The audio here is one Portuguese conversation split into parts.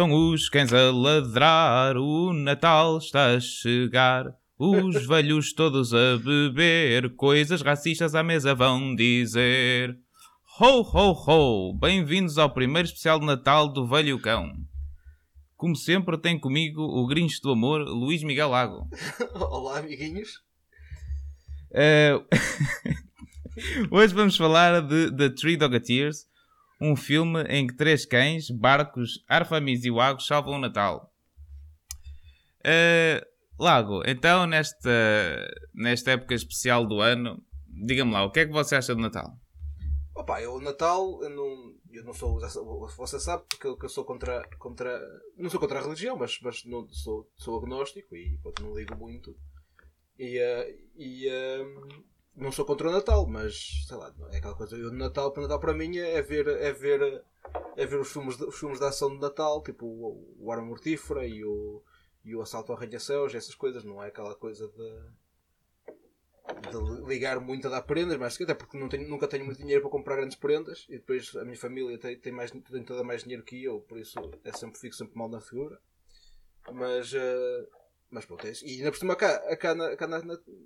Ouçam os cães a ladrar, o Natal está a chegar. Os velhos todos a beber, coisas racistas à mesa vão dizer. Ho, ho, ho! Bem-vindos ao primeiro especial de Natal do Velho Cão. Como sempre, tem comigo o Grinch do Amor, Luís Miguel Lago. Olá, amiguinhos. Eh, Hoje vamos falar de The Three Doggeteers, um filme em que três cães, Barcos, Arfamis e Wago salvam o Natal. Eh, Lago, então nesta, nesta época especial do ano, diga-me lá, o que é que você acha do Natal? Opa, eu, Natal, eu não, eu não sou. Você sabe porque eu, que eu sou contra, contra. Não sou contra a religião, mas, mas não, sou, sou agnóstico e pronto, não ligo muito. E, eh, e eh, não sou contra o Natal, mas sei lá, é aquela coisa. Eu, Natal, para Natal para mim é ver, é ver, é ver os, filmes os filmes de ação de Natal, tipo o, o Arma Mortífera e o, e o Assalto ao Arranha-Céus, essas coisas, não é aquela coisa de, de ligar muito a dar prendas, mas até porque tenho, nunca tenho muito dinheiro para comprar grandes prendas e depois a minha família tem, tem, mais, tem toda mais dinheiro que eu, por isso é sempre, fico sempre mal na figura. Mas, eh, mas pronto, é isso. E ainda por cima cá, cá, na, cá na-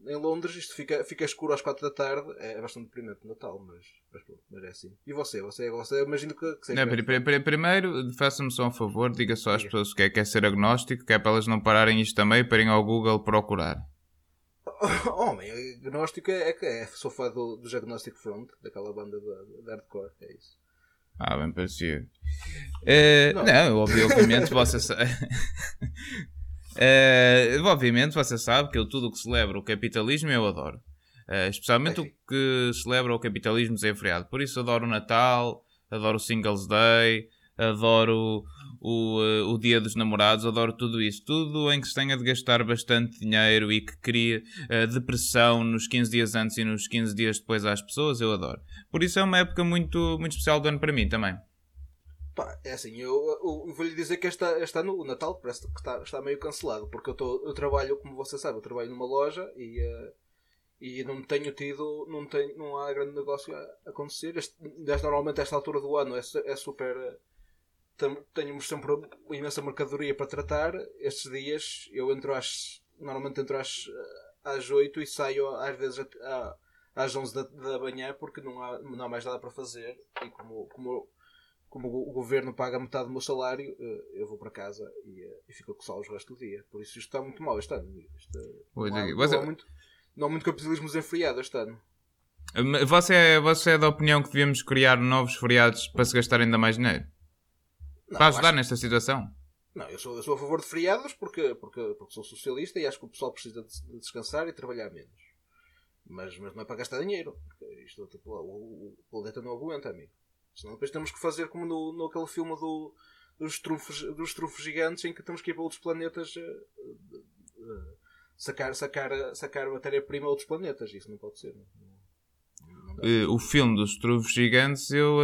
em Londres isto fica, fica escuro às 4 da tarde, é bastante deprimente no Natal, mas, mas pronto, mas é assim. E você? Você, você imagino que, que seja. Não, pri- pri- pri- primeiro, faça-me só um favor, diga só às Diga. pessoas o que é, que é ser agnóstico, que é para elas não pararem isto também para irem ao Google procurar. Homem, agnóstico é, é que é. Sou fã do, dos Agnostic Front, daquela banda de, hardcore, é isso. Ah, bem parecia. Eh, Não. não, obvi- obviamente você Eh, obviamente você sabe que eu tudo o que celebra o capitalismo eu adoro. Eh, especialmente o que celebra o capitalismo sem feriado. Por isso adoro o Natal, adoro o Singles Day, adoro o, eh, o Dia dos Namorados, adoro tudo isso. Tudo em que se tenha de gastar bastante dinheiro e que cria eh, depressão nos 15 dias antes e nos 15 dias depois às pessoas, eu adoro. Por isso é uma época muito, muito especial do ano para mim também. Pá, é assim, eu, eu, eu vou-lhe dizer que este, este ano o Natal parece que está, está meio cancelado, porque eu, tô, eu trabalho, como você sabe, eu trabalho numa loja e, eh, e não tenho tido, não, tenho, não há grande negócio a acontecer. Este, desde normalmente esta altura do ano é, é super. eh, tam- Tenho sempre imensa mercadoria para tratar. Estes dias eu entro às. Normalmente entro às, eh, às 8 e saio às vezes at- à- às 11 da, da manhã porque não há, não há mais nada para fazer. E como, como, como o governo paga metade do meu salário, eh, eu vou para casa e, eh, e fico com salos o resto do dia. Por isso isto está muito mal este ano. Isto, eh, não, há, é, não, há muito, não há muito capitalismo desenfreado este ano. Você é, você é da opinião que devíamos criar novos feriados para se gastar ainda mais dinheiro? Não, para ajudar acho- nesta situação? Não, eu sou, eu sou a favor de feriados porque, porque, porque sou socialista e acho que o pessoal precisa de, de descansar e trabalhar menos. Mas, mas não é para gastar dinheiro. Isto, tipo, o, o planeta não aguenta, amigo. Senão depois temos que fazer como no, no aquele filme do, dos, trunfos, dos trunfos gigantes em que temos que ir para outros planetas eh, eh, sacar, sacar, sacar matéria-prima a outros planetas. Isso não pode ser. Não, não- não. Eh, o filme dos truvos gigantes eu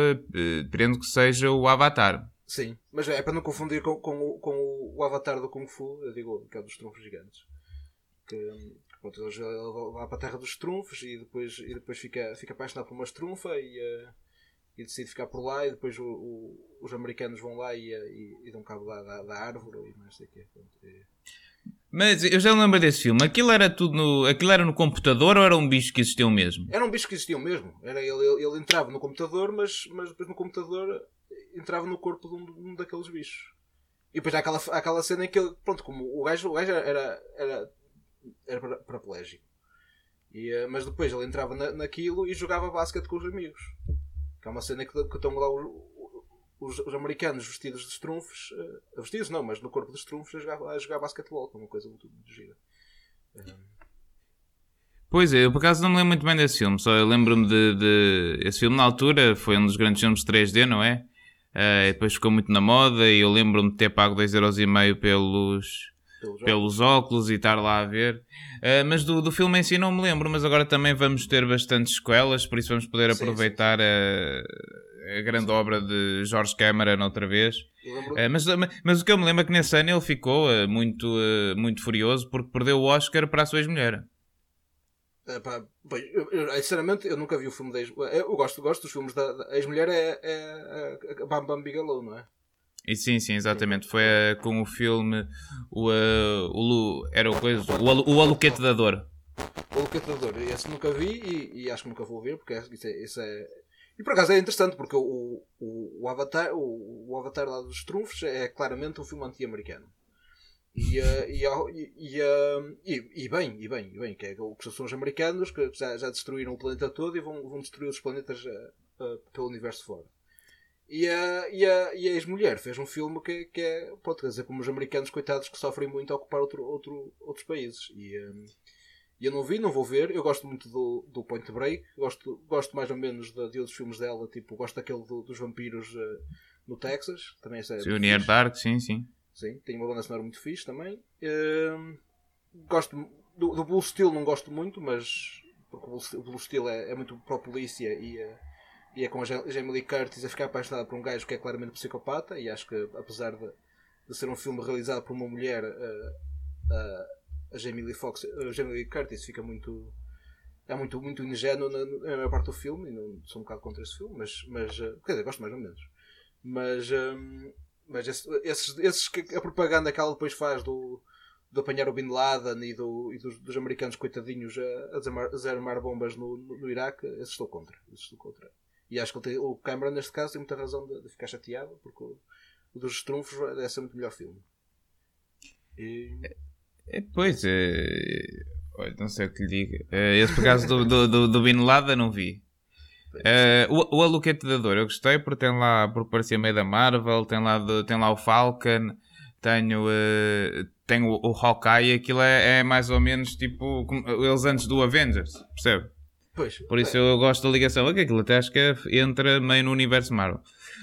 pretendo que seja o Avatar. Sim, mas é para não confundir com, com, o, com o avatar do Kung Fu, eu digo que é o dos trunfos gigantes. Que, que pronto, ele vai para a terra dos trunfos e depois, e depois fica, fica apaixonado por uma estrunfa e, e decide ficar por lá e depois o- o- os americanos vão lá e, e, e dão cabo da, da, da árvore e não sei o quê. Pronto, e- Mas eu já lembro desse filme. Aquilo era tudo no, aquilo era no computador ou era um bicho que existiu mesmo? Era um bicho que existia mesmo. Era, ele, ele, ele entrava no computador, mas, mas depois no computador entrava no corpo de um, de um daqueles bichos. E depois há aquela, há aquela cena em que ele, pronto, como o gajo, o gajo era, era, era para- paraplégico. E, eh, mas depois ele entrava na, naquilo e jogava basquete com os amigos. Que é uma cena que, que estão lá os, os, os americanos vestidos de estrunfos, eh, vestidos não, mas no corpo de estrunfos a jogar, jogar basquetebol, que é uma coisa muito, muito gira. Pois é, eu por acaso não me lembro muito bem desse filme, só eu lembro-me de, de- Esse filme na altura foi um dos grandes filmes de 3D, não é? E depois ficou muito na moda e eu lembro-me de ter pago 2,5€ pelos, Pelos pelos óculos e estar lá a ver. Uh, mas do, do filme em si não me lembro, mas agora também vamos ter bastantes sequelas, por isso vamos poder Sim, aproveitar A, a grande obra de George Cameron outra vez. Uh, mas, mas o que eu me lembro é que nesse ano ele ficou uh, muito, muito furioso porque perdeu o Oscar para a sua ex-mulher. É, eu, eu, sinceramente, eu nunca vi o filme da ex Eu, gosto, gosto dos filmes da, da ex-mulher, é, é, é a Bam Bam Bigelow, não é? E sim, sim, exatamente. Foi uh, com o filme o, uh, o era o, coisa, o, o Aluquete da Dor. O Locatador, esse nunca vi e, e acho que nunca vou ver, porque isso é, isso é- E por acaso é interessante, porque o, o, o Avatar, o, o Avatar lá dos trunfos é claramente um filme anti-americano. E, eh, e, e, eh, e- e bem, e bem, e bem, que, é, que são os americanos que já, já destruíram o planeta todo e vão, vão destruir os planetas eh, pelo universo fora. E a, e a, e a ex-mulher fez um filme que, que é, pronto, quer dizer, como os americanos coitados que sofrem muito a ocupar outro, outro, outros países. E, e eu não vi, não vou ver. Eu gosto muito do, do Point Break. Gosto, gosto mais ou menos de, de outros filmes dela. Tipo, gosto daquele do- dos vampiros eh, no Texas. Também é Sim, Near. Dark, sim, sim. Sim, tem uma banda sonora muito fixe também. Ehm, gosto do, do Blue Steel, não gosto muito, mas porque o Blue Steel, é, é muito pró-polícia e, é- e é com a Jam- Jamie Lee Curtis a ficar apaixonada por um gajo que é claramente psicopata. E acho que, apesar de, de ser um filme realizado por uma mulher, eh, eh, a Jamie Lee, Fox, a Jamie Lee Curtis fica muito. É muito, muito ingênuo na, na maior parte do filme, e não sou um bocado contra esse filme, mas, mas eh, quer dizer, gosto mais ou menos. Mas, hum, mas esse- esses, esses que a propaganda que ela depois faz do, de apanhar o Bin Laden e, do, e dos, dos americanos coitadinhos a, a desarmar bombas no, no, no Iraque, esses estou contra. Esses estou contra. E acho que tem- o Cameron, neste caso, tem muita razão de, de ficar chateado, porque o, o dos trunfos deve ser muito melhor filme. E, É, pois, é, olha, não sei o que lhe diga. É, esse por causa do, do, do, do Bin Laden não vi. É, o, o Aluquete da Dor eu gostei porque tem lá, porque parecia meio da Marvel, tem lá, do- tem lá o Falcon, tenho, eh, tenho o, o Hawkeye, aquilo é, é mais ou menos tipo eles antes do Avengers, percebe? Pois, Por isso eu gosto da ligação, é que aquilo até acho que é- entra meio no universo Marvel.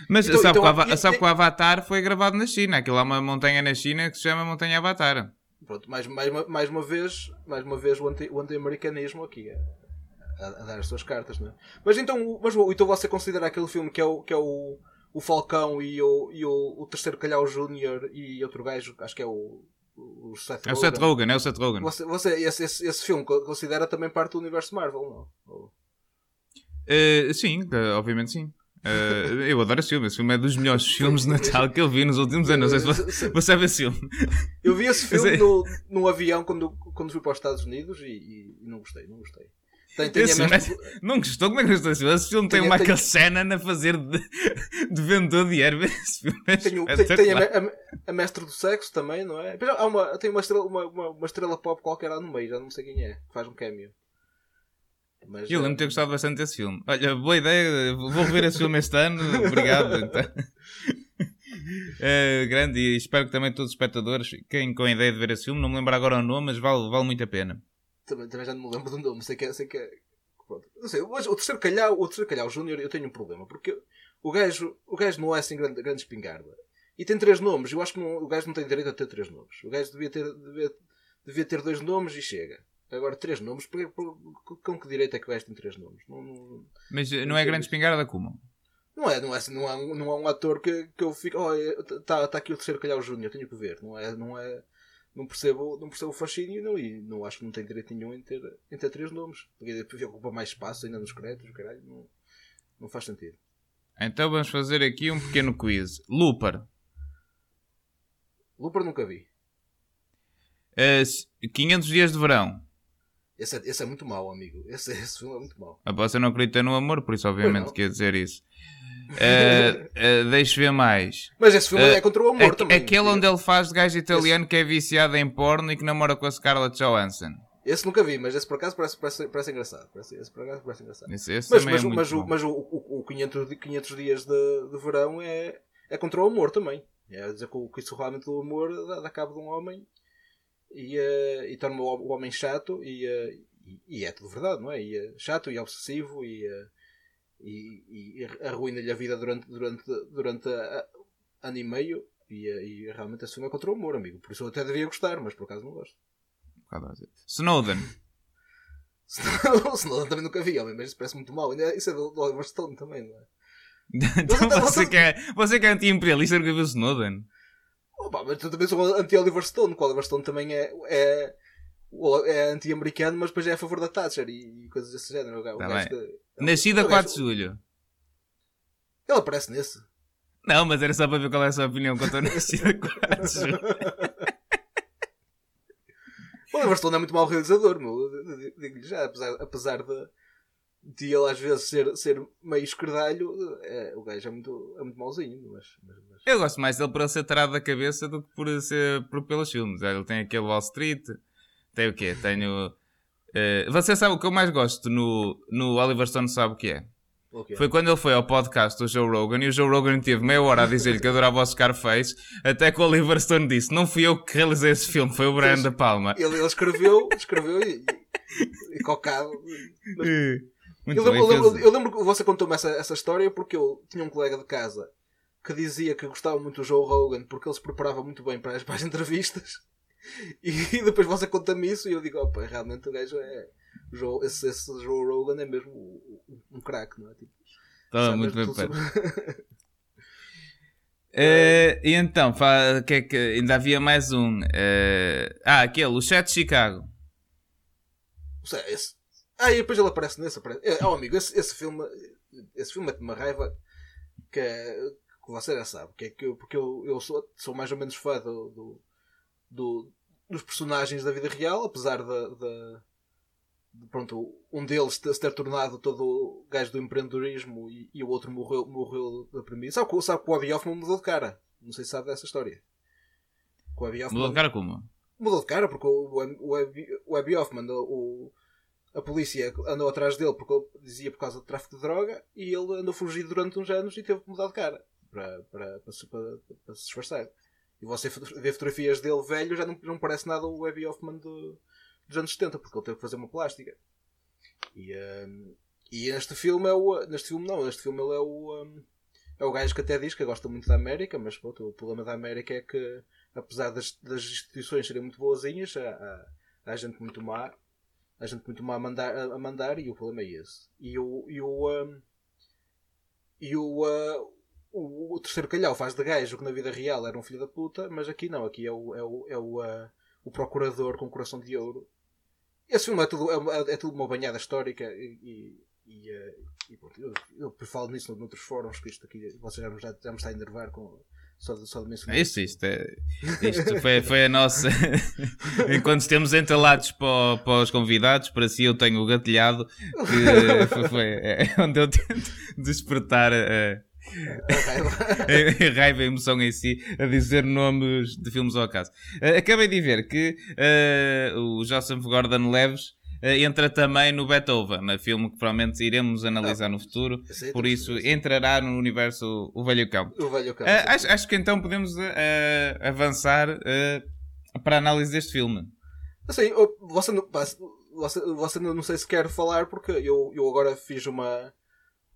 Mas Então- sabe, então, que o sabe que o Avatar foi gravado na China, aquilo há uma montanha na China que se chama Montanha Avatar. pronto, mais, mais, uma- mais uma vez, mais uma vez o, anti, o anti-americanismo aqui a, a- a dar as suas cartas, não é? Mas então, o- mas, o- então você considera aquele filme que é o, que é o, o Falcão e, o, e o, o terceiro Calhau Júnior e outro gajo, acho que é o, o Seth É o Seth Rogen, é o Seth Rogen. Você, você esse, esse, esse filme co- considera também parte do universo Marvel, não? Eh, sim, eh, obviamente sim. Eh, eu adoro esse filme. Esse filme é dos melhores filmes de Natal que eu vi nos últimos anos. Não sei se você, você sabe esse filme. Eu vi esse filme no, no avião quando, quando fui para os Estados Unidos e- e não gostei, não gostei. Tem, tem a Esse é- Não gostou? Como é que gostou desse filme? Esse filme tem o Michael tem- Shannon a fazer de, de vendedor de erva. É Tem, o- tem, tem a, a, a mestre do sexo também, não é? Depois há uma, tem uma estrela, uma, uma, uma estrela pop qualquer lá no meio, já não sei quem é, que faz um cameo. Mas, Eu lembro de eh, ter gostado bastante desse filme. Olha, boa ideia. Vou ver esse filme este ano. Obrigado. Então. Eh, grande e espero que também todos os espectadores fiquem com a ideia de ver esse filme. Não me lembro agora o nome, mas vale, vale muito a pena. Também, também já não me lembro do nome, sei que é. Sei que é pronto. Não sei, o terceiro calhau, o terceiro calhau Júnior, eu tenho um problema, porque o gajo, o gajo não é assim grande, grande espingarda. E tem três nomes, eu acho que não- o gajo não tem direito a ter três nomes. O gajo devia ter, devia, devia ter dois nomes e chega. Agora, três nomes, porque, com que direito é que o gajo tem três nomes? Não, não, Mas eh, não é grande espingarda como? não é, não é, não é, um- não é um ator que, que eu fico. Oh, está tá aqui o terceiro calhau Júnior, tenho que ver. Não é. Não é não percebo, não percebo o fascínio não, e não acho que não tem direito nenhum em ter, em ter três nomes. Porque depois ocupa mais espaço ainda nos créditos, caralho, não, não faz sentido. Então vamos fazer aqui um pequeno quiz. Looper. Looper nunca vi. Eh, 500 dias de verão. Esse é, esse é muito mau, amigo. Esse, esse filme é muito mau. A você não acredita no amor, por isso obviamente quer dizer isso. Eh, eh, deixa ver mais. Mas esse filme Eh, é contra o amor também. Aquele onde ele faz de gajo italiano que é viciado em porno e que namora com a Scarlett Johansson. Esse nunca vi, mas esse por acaso parece, parece, parece engraçado. Parece, esse por acaso parece engraçado. Esse, esse Mas, mas, é o- mas, o, mas o, o, o 500, di- 500 dias de, de verão é, é contra o amor também. É dizer que, o- que isso realmente do amor dá, dá cabo de um homem e, eh, e torna o, o homem chato e, eh, e, e é tudo verdade, não é? E, eh, chato e obsessivo e, eh, e, e arruina-lhe a vida durante, durante, durante a- ano e meio E, eh, e realmente filme é contra o humor, amigo. Por isso eu até devia gostar, mas por acaso não gosto. Snowden. Snowden também nunca vi, homem, mas isso parece muito mal. Isso é do, Oliver Stone também, não é? então Você- você que é, você que é anti-imperialista nunca viu Snowden. Opa, mas tu também sou anti-Oliver Stone, que o Oliver Stone também é, é, é anti-americano, mas depois é a favor da Thatcher e, e coisas desse género. O gajo- Tá gajo Nascida o 4 de julho. Ele aparece nesse. Não, mas era só para ver qual é a sua opinião quanto a nascida 4 de julho. O Oliver Stone é muito mau realizador, meu. Digo-lhe já, apesar, apesar de, de ele às vezes ser, ser meio esquerdalho, é, o gajo é muito, é muito mauzinho. Mas, mas, mas- Eu gosto mais dele por ele ser tarado da cabeça do que por, ser, por pelos filmes. Ele tem aquele Wall Street, tem o quê? Tenho. eh, você sabe o que eu mais gosto no, no Oliver Stone, sabe o que é? o quê? Foi quando ele foi ao podcast do Joe Rogan e o Joe Rogan teve meia hora a dizer-lhe que adorava o Scarface, até que o Oliver Stone disse: Não fui eu que realizei esse filme, foi o Brian. De Palma. Ele, ele escreveu, escreveu e, e, e cocado. Mas- Muito eu, lembro, eu, lembro, eu lembro que você contou-me essa, essa história porque eu tinha um colega de casa que dizia que gostava muito do Joe Rogan porque ele se preparava muito bem para as, para as entrevistas. E, depois você conta-me isso e eu digo: opa, realmente o gajo é. Joe- esse, esse Joe Rogan é mesmo um, um craque, não é? Tipo, Estava muito bem feito. sobre- Eh, e então, fa- que é que ainda havia mais um. eh, ah, aquele, o Chat de Chicago. Esse- Ah, e depois ele aparece nesse. Aparece... É, oh, amigo, esse, esse filme. Esse filme é de uma raiva que, é- que você já sabe. Que é que eu, porque eu, eu sou, sou mais ou menos fã do, do, do- dos personagens da vida real, apesar da. da- de, pronto, um deles se ter tornado todo o gajo do empreendedorismo e, e o outro morreu, morreu da premissa. Sabe, que o- sabe que o Abby Hoffman mudou de cara? Não sei se sabe dessa história. Hoffman Mudou de cara como? mudou de cara porque o, o, Abby- o Abby Hoffman, o, a polícia andou atrás dele porque dizia por causa do tráfico de droga e ele andou fugido durante uns anos e teve que mudar de cara para, para, para, se- para- para se disfarçar. E você vê fotografias dele velho, já não, não parece nada o Abby Hoffman do- dos anos 70 porque ele teve que fazer uma plástica. E, hum, e neste filme é o. Neste filme não, neste filme ele é o. hum, é o gajo que até diz que gosta muito da América, mas pronto, o problema da América é que apesar das, das instituições serem muito boazinhas, há, há, há gente muito má, há gente muito má a mandar, a, a mandar e o problema é esse. E o, e o, um, e o, uh, o, o terceiro calhau faz de gajo que na vida real era um filho da puta, mas aqui não, aqui é o, é o, é o, uh, o procurador com coração de ouro. Esse filme é tudo, é, uma- é tudo uma banhada histórica e, e, uh, e pronto, eu, eu falo nisso noutros fóruns que isto aqui você já, já, já me está a enervar com, só, só de mencionar. Isto, isto, é, isto foi, foi a nossa. Enquanto estamos entalados para, para os convidados, para si eu tenho o gatilhado, que foi, foi- é onde eu tento despertar A raiva. a raiva e a emoção em si, a dizer nomes de filmes ao acaso. Eh, acabei de ver que eh, o Joseph Gordon Leves eh, entra também no Beethoven, no filme que provavelmente iremos analisar no futuro. Por isso entrará no universo O Velho Cão. O velho cão. Acho, acho que então podemos avançar para a análise deste filme. Assim, você não, você, você não não sei se quer falar porque eu, eu agora fiz uma,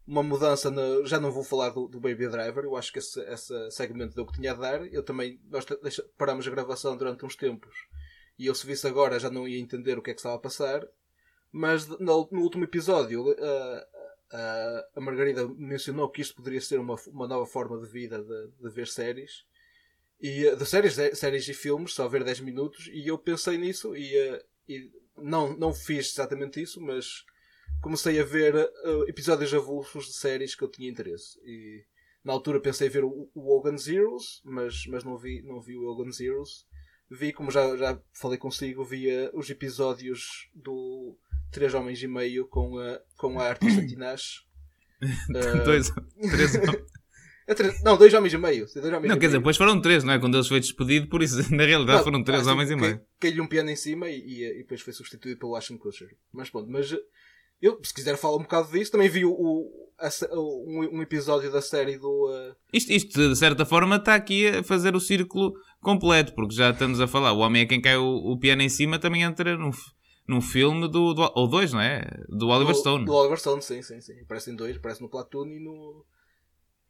uma mudança. Na, já não vou falar do, do Baby Driver. Eu acho que esse, esse segmento deu o que tinha a dar. Eu também. Nós deixa- paramos a gravação durante uns tempos e eu, se visse agora, já não ia entender o que é que estava a passar. Mas no, no último episódio, a, a, a Margarida mencionou que isto poderia ser uma, uma nova forma de vida de, de ver séries. E, eh, de séries, sé- séries e filmes, só ver 10 minutos, e eu pensei nisso e, eh, e não, não fiz exatamente isso, mas comecei a ver eh, episódios avulsos de séries que eu tinha interesse. E na altura pensei ver o, o Hogan Zeros, mas, mas não, vi, não vi o Hogan Zeros. Vi, como já, já falei consigo, via os episódios do Três Homens e Meio com a, com a artista Tinashe. Eh, Dois, três, é três- não, dois homens e meio. Dois homens não, quer dizer, meio. depois foram três, não é? Quando eles foi despedido, por isso, na realidade, Não, foram três ah, homens sim, e meio. cai- Caiu-lhe um piano em cima e, e, e depois foi substituído pelo Ashton Kutcher. Mas pronto, mas eu, se quiser falar um bocado disso, também vi o, o- a um, um episódio da série do. eh, Isto, isto, de certa forma, está aqui a fazer o círculo completo, porque já estamos a falar. O homem é quem cai o, o piano em cima também entra num, num filme do, do- Ou dois, não é? Do Oliver do, Stone. Do Oliver Stone, sim, sim, sim. Aparece em dois, aparece no Platoon e no.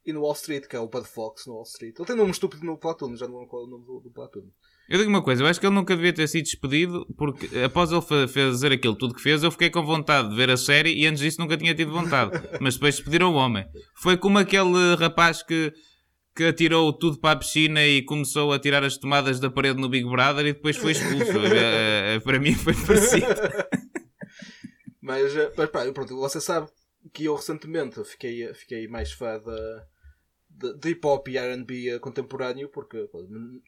e no Wall Street, que é o Bud Fox no Wall Street. Ele tem nome estúpido no Platoon, já não lembro qual é o nome do, do Platoon. Eu digo uma coisa, eu acho que ele nunca devia ter sido despedido porque após ele fa- fazer aquilo tudo que fez, eu fiquei com vontade de ver a série e antes disso nunca tinha tido vontade. Mas depois despediram o homem. Foi como aquele rapaz que, que atirou tudo para a piscina e começou a tirar as tomadas da parede no Big Brother e depois foi expulso. Eh, eh, Para mim foi parecido. Mas, eh, mas pá, pronto, você sabe que eu recentemente fiquei, fiquei mais fã da- de, hip hop e RB eh, contemporâneo, porque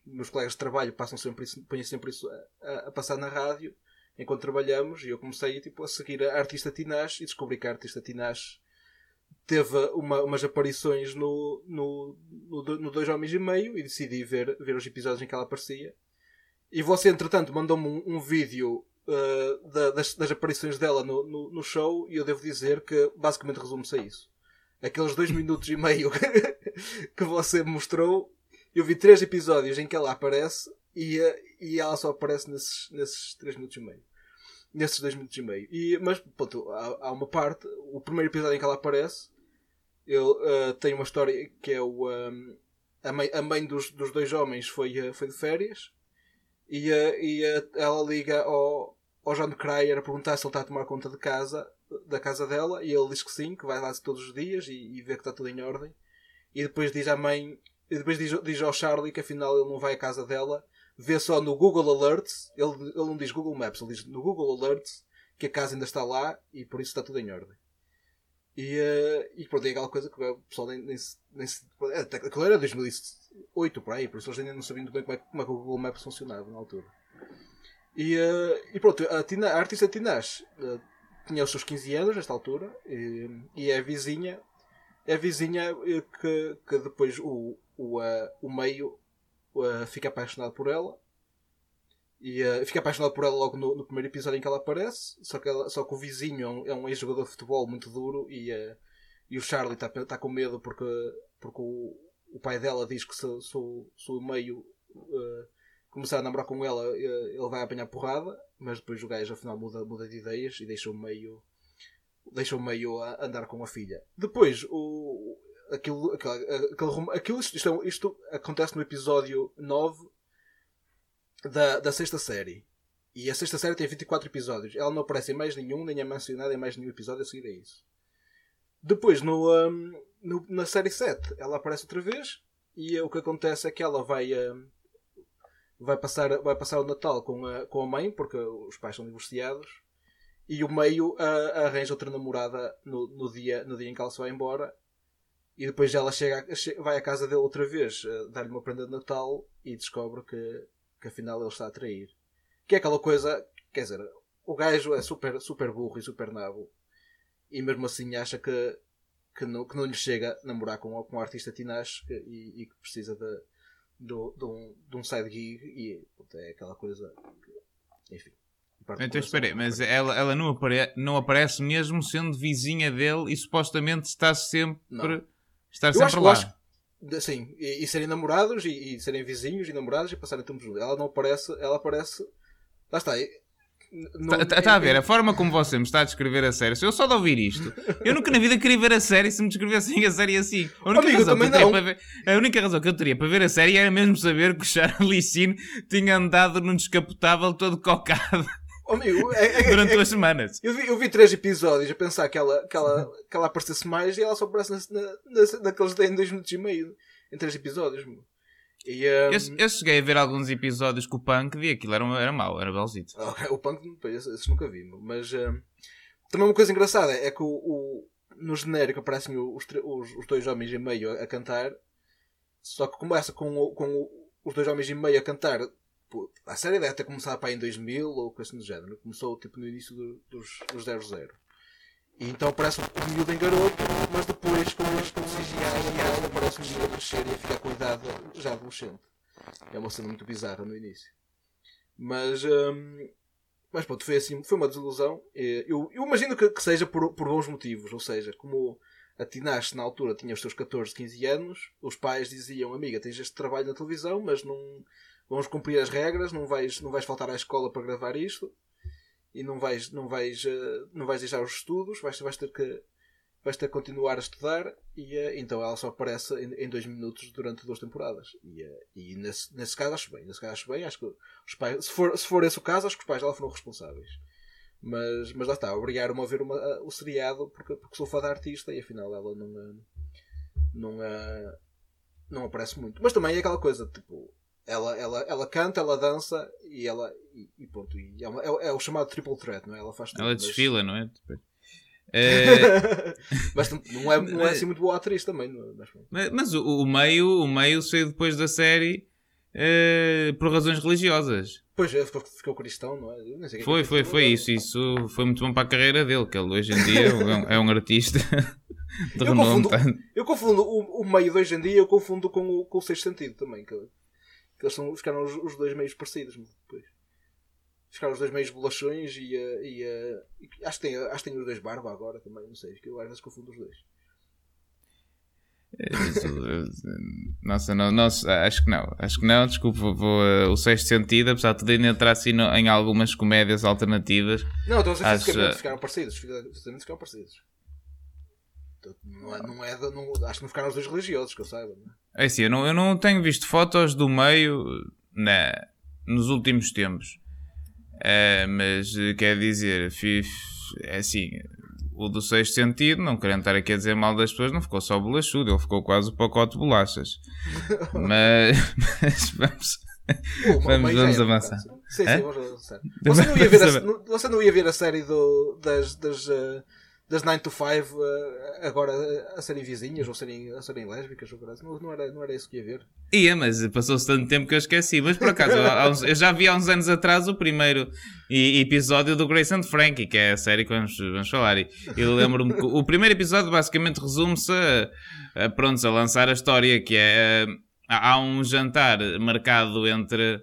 meus colegas de trabalho passam sempre isso, sempre isso a, a- passar na rádio enquanto trabalhamos e eu comecei tipo, a seguir a artista Tinashe e descobri que a artista Tinashe teve uma- umas aparições no, no, no, no Dois Homens e Meio e decidi ver, ver os episódios em que ela aparecia. E você, entretanto, mandou-me um, um vídeo uh, da- das, das aparições dela no, no, no show e eu devo dizer que basicamente resume-se a isso. Aqueles dois minutos e meio que você me mostrou, eu vi três episódios em que ela aparece e, e ela só aparece nesses, nesses três minutos e meio. Nesses dois minutos e meio. E, mas, pronto, há, há uma parte, o primeiro episódio em que ela aparece, ele uh, tem uma história que é o. um, a mãe, a mãe dos, dos dois homens foi, uh, foi de férias e, uh, e uh, ela liga ao, ao John Cryer a perguntar se ele está a tomar conta de casa, da casa dela, e ele diz que sim, que vai lá todos os dias e, e vê que está tudo em ordem. E depois diz à mãe, e depois diz, diz ao Charlie que afinal ele não vai à casa dela, vê só no Google Alerts, ele, ele não diz Google Maps, ele diz no Google Alerts que a casa ainda está lá e por isso está tudo em ordem. E, uh, e pronto, é aquela coisa que o pessoal nem, nem, nem se. Até, aquilo era 2008 por aí, por isso eles ainda não sabiam muito bem como é, como é que o Google Maps funcionava na altura. E, uh, e pronto, a, Tina, a artista Tinashe uh, tinha os seus 15 anos nesta altura e, e é a vizinha. É a vizinha eh, que, que depois o, o, uh, o meio uh, fica apaixonado por ela. E fica apaixonado por ela logo no, no primeiro episódio em que ela aparece. Só que, ela- só que o vizinho é um, é um ex-jogador de futebol muito duro e, e o Charlie está tá com medo porque, porque o, o pai dela diz que se, se, o- se o meio começar a namorar com ela, uh, ele vai apanhar porrada. Mas depois o gajo afinal muda, muda de ideias e deixa o meio, deixa meio a andar com a filha. Depois, o, aquilo, aquilo, isto, é- isto acontece no episódio 9 da, da sexta série. E a sexta série tem 24 episódios. Ela não aparece em mais nenhum, nem é mencionada em mais nenhum episódio a seguir a isso. Depois, no, hum, no- na série 7, ela aparece outra vez. E o que acontece é que ela vai, hum, vai, passar, vai passar o Natal com a, com a mãe, porque os pais são divorciados. E o meio arranja outra namorada no, no, dia, no dia em que ela se vai embora. E depois ela chega, vai à casa dele outra vez, ah, dar-lhe uma prenda de Natal e descobre que, que afinal ele está a trair. Que é aquela coisa, quer dizer, o gajo é super, super burro e super nabo. E mesmo assim acha que, que, não, que não lhe chega namorar com, com um artista que- e, e que precisa de, de, de um, de um side gig. E pronto, é aquela coisa. Que, enfim. do Então espera aí, mas ela, ela não, apare- não aparece mesmo sendo vizinha dele e supostamente está sempre, Não. está sempre acho, lá. acho sim, e, e serem namorados e, e serem vizinhos e namorados e passarem tempo juntos. Ela não aparece, ela aparece. Lá está. E- no- Está tá a ver, a forma como você me está a descrever a série, se eu só de ouvir isto, eu nunca na vida queria ver a série se me descrevessem a série assim. A única, Amigo, razão que eu teria não. para ver, a única razão que eu teria para ver a série era mesmo saber que o Charlie Sheen tinha andado num descapotável todo cocado Oh, amigo, é- é- durante é- duas semanas. eu, vi, eu vi três episódios a pensar que ela, que ela, que ela aparecesse mais e ela só aparece na, na, na- naqueles em dois minutos e meio. Em três episódios. meu. E, um, Eu, eu cheguei a ver alguns episódios com o Punk e aquilo era, era mau, era belzito. Ok, o punk, esses, nunca vi, mas hum, também uma coisa engraçada é que o, o- no genérico aparecem os, os, os dois homens e meio a, a cantar, só que começa com, o- com o- os dois homens e meio a cantar. pô, A série deve ter começado para aí em 2000 ou coisa assim do género. Começou tipo no início do- dos, dos 00. E então aparece um miúdo em garoto, mas depois com, com o CGI e ela aparece um miúdo a crescer e a ficar com a idade já adolescente. É uma cena muito bizarra no início. Mas, hum, mas pronto, foi assim, foi uma desilusão. Eh, Eu, eu imagino que, que seja por, por bons motivos, ou seja, como a Tinashe na altura tinha os seus 14, 15 anos, os pais diziam, amiga, tens este trabalho na televisão, mas não vamos cumprir as regras, não vais, não vais faltar à escola para gravar isto e não vais, não vais, eh, não vais deixar os estudos, vais, vais ter que, vais ter que continuar a estudar e uh, então ela só aparece em, em, dois minutos durante duas temporadas. E, uh, e nesse, nesse caso acho bem. Nesse caso acho bem. Acho que os pais, se for, se for esse o caso, acho que os pais dela foram responsáveis. Mas, mas lá está, obrigaram-me a ver uma, uh, o seriado porque, porque sou fã da artista e afinal ela não, não, não aparece muito. Mas também é aquela coisa, tipo, ela, ela, ela canta, ela dança e ela e, e pronto. E é, uma, é, é, o chamado triple threat, não é? Ela faz tudo, Ela desfila, mas... não é? É... mas não é, não é assim muito boa atriz também. Mas, mas, mas o, o, meio, o meio saiu depois da série uh, por razões religiosas. Pois é, ficou cristão, não é? foi, é foi, foi isso. Isso foi muito bom para a carreira dele, que ele hoje em dia é um, é um artista eu. Confundo, eu confundo o, o, meio de hoje em dia, eu confundo com o, com o sexto sentido também. Que eles são, ficaram os, os dois meios parecidos. Depois ficaram os dois meios bolachões e, e, e, acho, que tem, acho que tem os dois barba agora também, não sei, que eu às vezes confundo os dois. É, nossa, não, não, acho que não, acho que não, desculpa, vou, uh, o sexto sentido, apesar de tudo ainda entrar assim no, em algumas comédias alternativas. Não, então os fisicamente ficaram parecidos, ficaram parecidos. Não é, não é, não, acho que não ficaram os dois religiosos, que eu saiba. Não é? é assim, eu não, eu não tenho visto fotos do meio na, nos últimos tempos. Uh, mas quer dizer, é assim, o do sexto sentido, não querendo estar aqui a dizer mal das pessoas, não ficou só bolachudo, ele ficou quase o pacote de bolachas. mas, mas vamos, vamos, vamos avançar. Sim, sim, vamos avançar. Você não ia ver a, você não ia ver a série do, das, das uh, das 9 to 5 uh, agora a serem vizinhas ou serem, a serem lésbicas ou não, não, era, não era isso que ia ver. Ia, mas passou-se tanto tempo que eu esqueci. Mas por acaso, uns, eu já vi há uns anos atrás o primeiro episódio do Grace and Frankie, que é a série que vamos, vamos falar. E eu lembro-me que o primeiro episódio basicamente resume-se a, a, a lançar a história, que é. Há um jantar marcado entre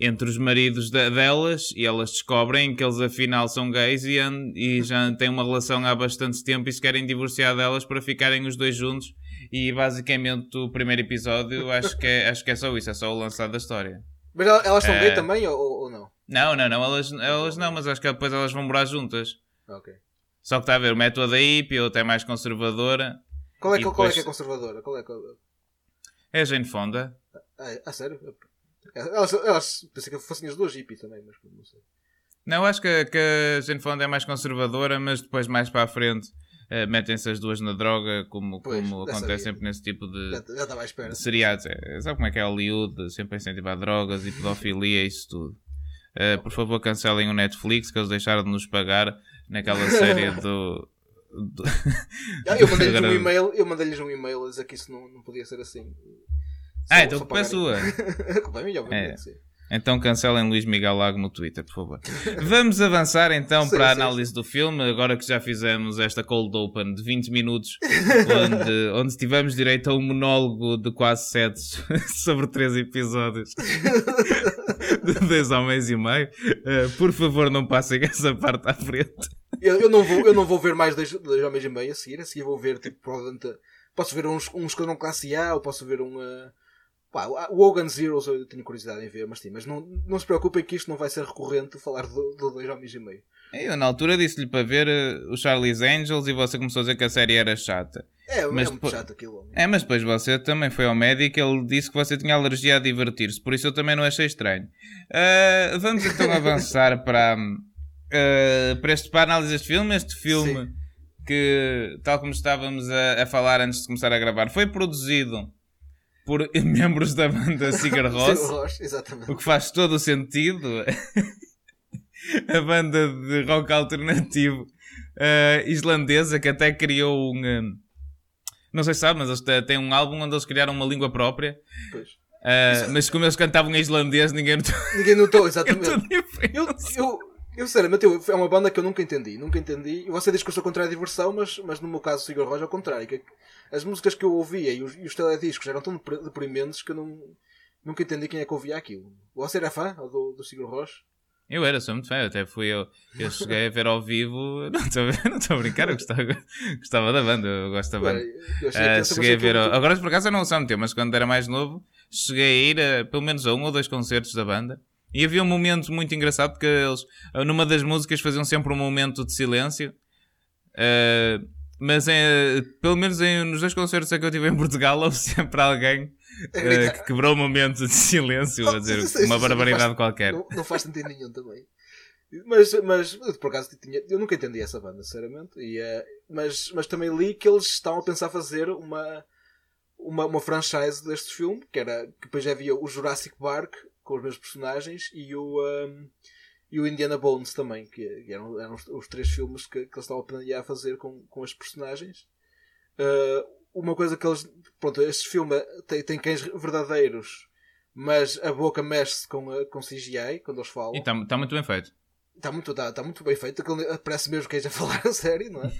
entre os maridos de, delas e elas descobrem que eles afinal são gays e, e já têm uma relação há bastante tempo e se querem divorciar delas para ficarem os dois juntos. E basicamente o primeiro episódio acho que é, acho que é só isso, é só o lançado da história. Mas elas são é... gay também ou, ou, não? Não, não, não, elas, elas não, mas acho que depois elas vão morar juntas. Ok. Só que está a ver, o método da hippie, outra é mais conservadora. Qual é, que, depois... qual é que é conservadora? Qual é, qual... é a Jane Fonda. Ah, a sério? Elas, elas pensei que fossem as duas hippie também, mas não sei. Não, acho que, que a Jane Fonda é mais conservadora, mas depois mais para a frente uh, metem-se as duas na droga, como, pois, como acontece sempre nesse tipo de, já, já estava à espera. de seriados. É, sabe como é que é Hollywood? Sempre a incentivar drogas e pedofilia e isso tudo. Uh, por favor, cancelem o Netflix, que eles deixaram de nos pagar naquela série do. do... Ah, eu mandei-lhes um e-mail, eu mandei-lhes um e-mail a dizer que isso não, não podia ser assim. Ah, então culpa é sua. culpa é minha, obviamente. É. Então cancelem Luís Miguel Lago no Twitter, por favor. Vamos avançar então sim, para a análise sim. do filme, agora que já fizemos esta cold open de 20 minutos, onde, onde tivemos direito a um monólogo de quase 7 sobre 3 episódios de 2 homens e meio. Uh, por favor, não passem essa parte à frente. Eu, eu, não, vou, eu não vou ver mais 2 homens e meio a seguir, a seguir vou ver, tipo, provavelmente. Posso ver um, um esquadrão classe A ou posso ver um. Uh Pá, o Hogan Zeros eu tenho curiosidade em ver, mas sim, mas não, não se preocupem que isto não vai ser recorrente falar de, dois homens e meio. Eu na altura disse-lhe para ver uh, o Charlie's Angels e você começou a dizer que a série era chata. É, mas é muito chato aquilo. É, mas depois você também foi ao médico e ele disse que você tinha alergia a divertir-se, por isso eu também não achei estranho. Uh, vamos então avançar para, uh, para, este, para a análise deste filme. Este filme sim. que, tal como estávamos a, a falar antes de começar a gravar, foi produzido por membros da banda Sigur Rós, o que faz todo o sentido. a banda de rock alternativo uh, islandesa que até criou um. Uh, não sei se sabe, mas eles têm um álbum onde eles criaram uma língua própria. Pois. Uh, mas como eles cantavam em islandês, ninguém notou. Ninguém notou, exatamente. eu, eu, eu, sinceramente, eu, é uma banda que eu nunca entendi. Nunca entendi. Você diz que eu sou contra a diversão, mas, mas no meu caso, Sigur Rós é o contrário. Que as músicas que eu ouvia e os, e os telediscos eram tão deprimentes que eu não, nunca entendi quem é que ouvia aquilo. Você era fã do, do Sigur? Eu era, sou muito fã, até fui eu. Eu cheguei a ver ao vivo, não estou a brincar, eu gostava, gostava da banda, eu gosto da banda. Eu uh, cheguei a ver, ao, agora por acaso eu não sei muito, mas quando era mais novo, cheguei a ir a, pelo menos a um ou dois concertos da banda. E havia um momento muito engraçado porque eles, numa das músicas, faziam sempre um momento de silêncio. Uh, Mas é, pelo menos em, nos dois concertos que eu tive em Portugal, houve sempre alguém uh, que quebrou um momento de silêncio a dizer isso, uma barbaridade não faz, qualquer. Não, não, faz sentido nenhum também. Mas, mas por acaso tinha, eu nunca entendi essa banda, sinceramente. E, uh, mas, mas também li que eles estavam a pensar fazer uma, uma, uma franchise deste filme, que era que depois já havia o Jurassic Park com os mesmos personagens e o, um, e o Indiana Bones também, que eram, eram os, três filmes que, que eles estavam a planear fazer com, com estes personagens. Uh, uma coisa que eles. Pronto, este filme tem, tem cães verdadeiros, mas a boca mexe-se com, com CGI quando eles falam. E está tá muito bem feito. Está muito, tá, tá muito bem feito. Parece mesmo que é a falar a sério, não é?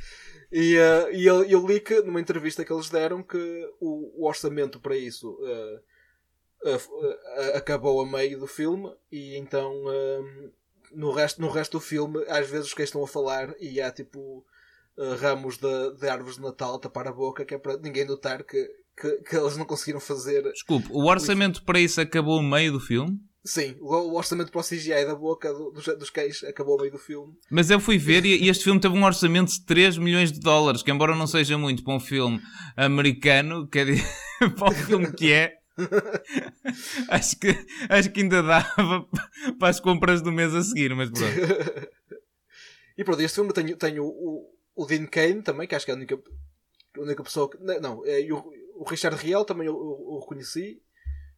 E, uh, e eu, eu, li que numa entrevista que eles deram que o, o orçamento para isso uh, uh, acabou a meio do filme e então no, resto, no resto do filme às vezes os que estão a falar e há tipo ramos de, de árvores de Natal a tapar a boca que é para ninguém notar que, que, que eles não conseguiram fazer. Desculpe, o orçamento para isso acabou a meio do filme? Sim, o orçamento para o CGI da boca dos, dos cães acabou ao meio do filme. Mas eu fui ver e este filme teve um orçamento de 3 milhões de dólares, que embora não seja muito para um filme americano, quer dizer, para o filme que é, acho, que, acho que ainda dava para as compras do mês a seguir, mas pronto. e pronto, este filme tem, tem o, o, o Dean Kane também, que acho que é a única, a única pessoa que. Não, é, o, o Richard Riel também eu, eu, eu reconheci.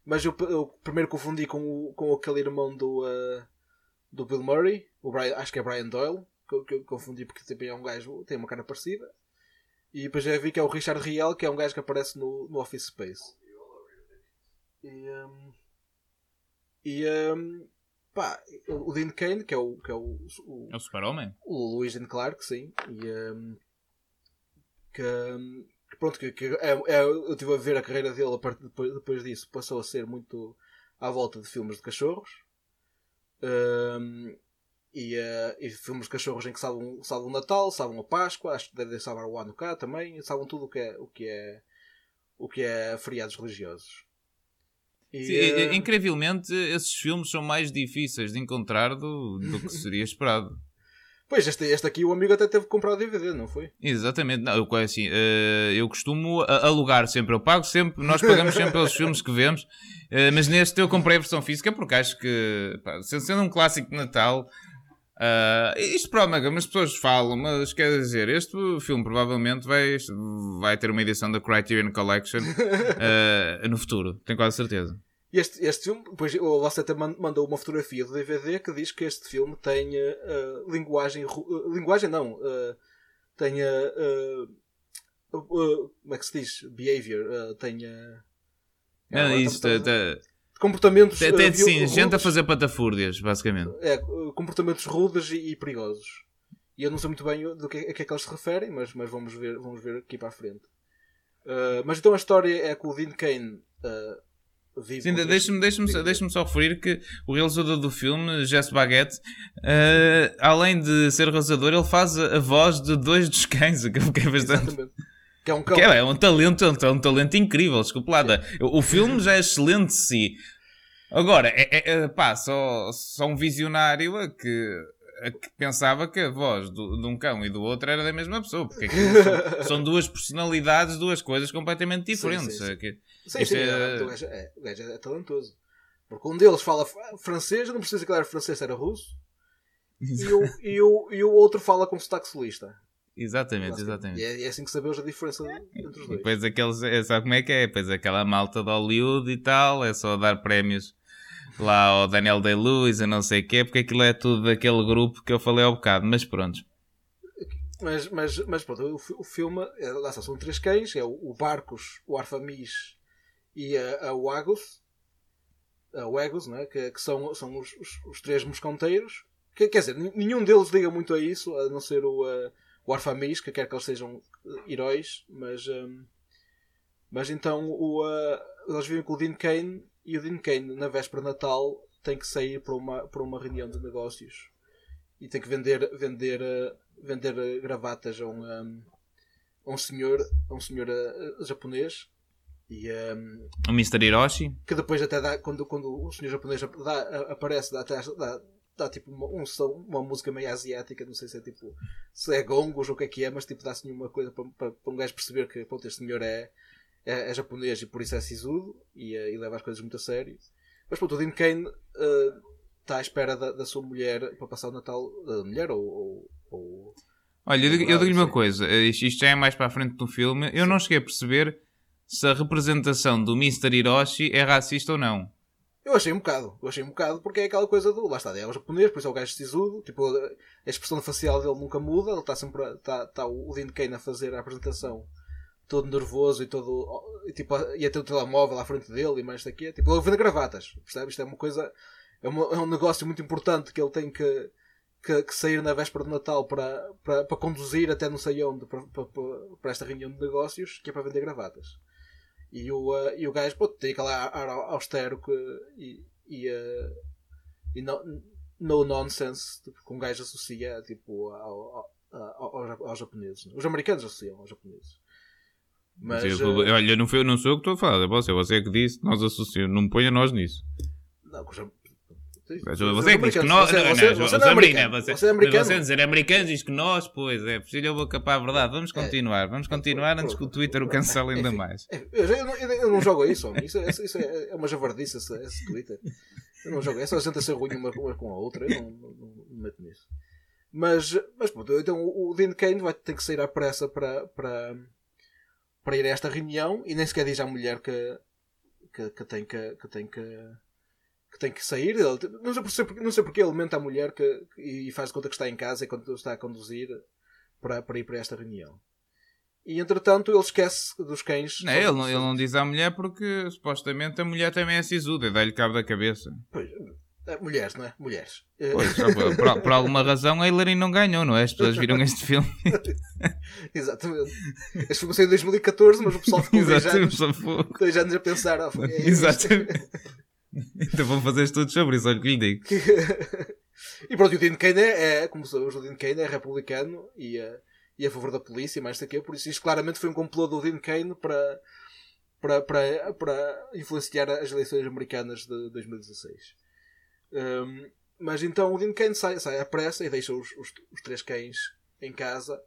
Mas eu, eu primeiro confundi com, o, com aquele irmão do, uh, do Bill Murray, o Brian, acho que é Brian Doyle, que, que eu confundi porque também é um gajo, tem uma cara parecida. E depois já vi que é o Richard Riel, que é um gajo que aparece no, no Office Space. E, um, e um, pá, o Dean Kane, que é o, que é o, o, é o Super-Homem, o Louis Clark, sim, e um, que, hum, pronto, que, que é, é, eu estive a ver a carreira dele a partir, depois, depois disso, passou a ser muito à volta de filmes de cachorros. Um, e, uh, e, filmes de cachorros em que salvam, salvam o Natal, salvam a Páscoa, acho que devem salvar o ano cá também, salvam tudo o que é, o que é, o que é feriados religiosos. E, Sim, uh... Incrivelmente, esses filmes são mais difíceis de encontrar do, do que seria esperado. Pois, este, este aqui o amigo até teve que comprar o DVD, não foi? Exatamente, não, eu, assim, uh, eu costumo alugar sempre, eu pago sempre, nós pagamos sempre pelos filmes que vemos, uh, mas neste eu comprei a versão física porque acho que, pá, sendo um clássico de Natal, uh, isto para as pessoas falam, mas quer dizer, este filme provavelmente vai, vai ter uma edição da Criterion Collection no futuro, tenho quase certeza. Este, este filme, depois o até mandou uma fotografia do DVD que diz que este filme tem uh, linguagem. Uh, linguagem não. Uh, tem. como é que se diz? Behavior. tem. não, isso. Tá, tá, comportamentos. Até sim, gente a fazer patafúrdias, basicamente. É, comportamentos rudes e, e, perigosos. E eu não sei muito bem do que, a que é que eles se referem, mas, mas vamos, ver, vamos ver aqui para a frente. mas então a história é que o Dean Kane Sim, deixa-me deixa deixa só referir que o realizador do filme, Jess Baguette, uh, além de ser realizador, ele faz a, a, voz de dois dos cães, que eu fiquei bastante. Que é um cão. Que é, é um talento, é um talento incrível, desculpa lá. O filme já é excelente de si. Agora, é, é, é, pá, só, só um visionário a que, a que pensava que a voz do, de um cão e do outro era da mesma pessoa, porque são, são, duas personalidades, duas coisas completamente diferentes. Sim, sim, sim. Sim, sim, é... O, gajo é, o gajo é talentoso. Porque um deles fala francês, não precisa que era francês, era russo. E o, e, o, e o outro fala com sotaque solista. Exatamente, exatamente. E é, é, assim que sabemos a diferença entre os dois. E depois aqueles, é, sabe como é que é? Depois aquela malta de Hollywood e tal, é só dar prémios lá ao Daniel Day-Lewis e não sei o quê, porque aquilo é tudo daquele grupo que eu falei ao bocado, mas pronto. Mas, mas, mas pronto, o, o filme, é, lá são três cães, é o, o Barcos, o Arfamis e a, a Wagus, a Wagus, né? que, que são, são os, os, os três mosconteiros. Que, quer dizer, nenhum deles liga muito a isso, a não ser o, o Arfamis, que quer que eles sejam heróis, mas, um, mas então o, uh, eles vivem com o Dean Kane e o Dean Kane, na véspera de Natal, tem que sair para uma, para uma reunião de negócios e tem que vender, vender, uh, vender gravatas a um, um, a um senhor, a um senhor uh, japonês e, um, o Mr. Hiroshi? Que depois até dá, quando, quando o senhor japonês dá, aparece, dá, dá, dá tipo uma, um som, uma música meio asiática, não sei se é tipo se é gongos ou o que é que é, mas tipo dá-se uma coisa para, para, para um gajo perceber que pronto, este senhor é, é, é japonês e por isso é sisudo e, e leva as coisas muito a sério. Mas pronto, o Dean Kane uh, está à espera da, da, sua mulher para passar o Natal. Da mulher ou. ou, ou Olha, eu, digo-lhe uma coisa: isto, isto já é mais para a frente do filme. Eu sim. não cheguei a perceber se a representação do Mr. Hiroshi é racista ou não. Eu achei um bocado, eu achei um bocado porque é aquela coisa do. Lá está, é o japonês, por isso é o gajo sisudo, tipo, a expressão facial dele nunca muda, ele está sempre. Está, está o Dean Kane a fazer a apresentação todo nervoso e todo. E, tipo, ia ter o telemóvel à frente dele e mais daqui. Tipo, ele vende gravatas, percebe? Isto é uma coisa. É, uma, é um negócio muito importante que ele tem que, que, que, sair na véspera de Natal para, para, para conduzir até não sei onde para, para, para, esta reunião de negócios que é para vender gravatas. E o, uh, e o gajo pô, tem aquele ar austero que, e, e, uh, e no, no nonsense tipo, que um gajo associa tipo, ao, ao, ao, aos japoneses. Os americanos associam aos japoneses. Mas, Mas eu, uh, olha, não, foi, não sou eu que estou a falar, é você, você é que disse, nós associamos, não me ponha nós nisso. Não, você é que diz que nós. Você, não, você, não, você, não é americano. Você, você é americano. Você dizer americanos diz que nós, pois é. Preciso eu vou capar a verdade. Vamos é. continuar. Vamos continuar antes que o Twitter o cancele ainda mais. Eu, não, jogo isso, homem. Isso, é, uma javardice, esse, Twitter. Eu não jogo. É só a gente a ser ruim uma, uma com a outra. Eu não, não, não, não meto nisso. Mas, mas pronto, então o Dean Kane vai ter que sair à pressa para, para, para ir a esta reunião e nem sequer diz à mulher que, que, que tem que, que tem que que tem que sair. Ele, não, sei porque, não sei porque ele mente a mulher que, e faz de conta que está em casa enquanto está a conduzir para, para ir para esta reunião. E entretanto ele esquece dos cães. Não, ele, não, ele não diz à mulher porque supostamente a mulher também é sisuda e dá-lhe cabo da cabeça. Pois, é, mulheres, não é? Mulheres. Pois, por, por, alguma razão a Hillary não ganhou, não é? As pessoas viram este filme. Exatamente. Este filme saiu em 2014, mas o pessoal ficou dois anos, dois anos a pensar. Ah, é Exatamente. então vão fazer estudos sobre isso, olha que lhe digo. e pronto, o Dean Kane é, como sabemos, o Dean Kane é republicano e, é, e a favor da polícia mais daqui, por isso isto claramente foi um complô do Dean Kane para, para, para, para influenciar as eleições americanas de 2016. Um, mas então o Dean Kane sai, sai à pressa e deixa os, os, os três cães em casa.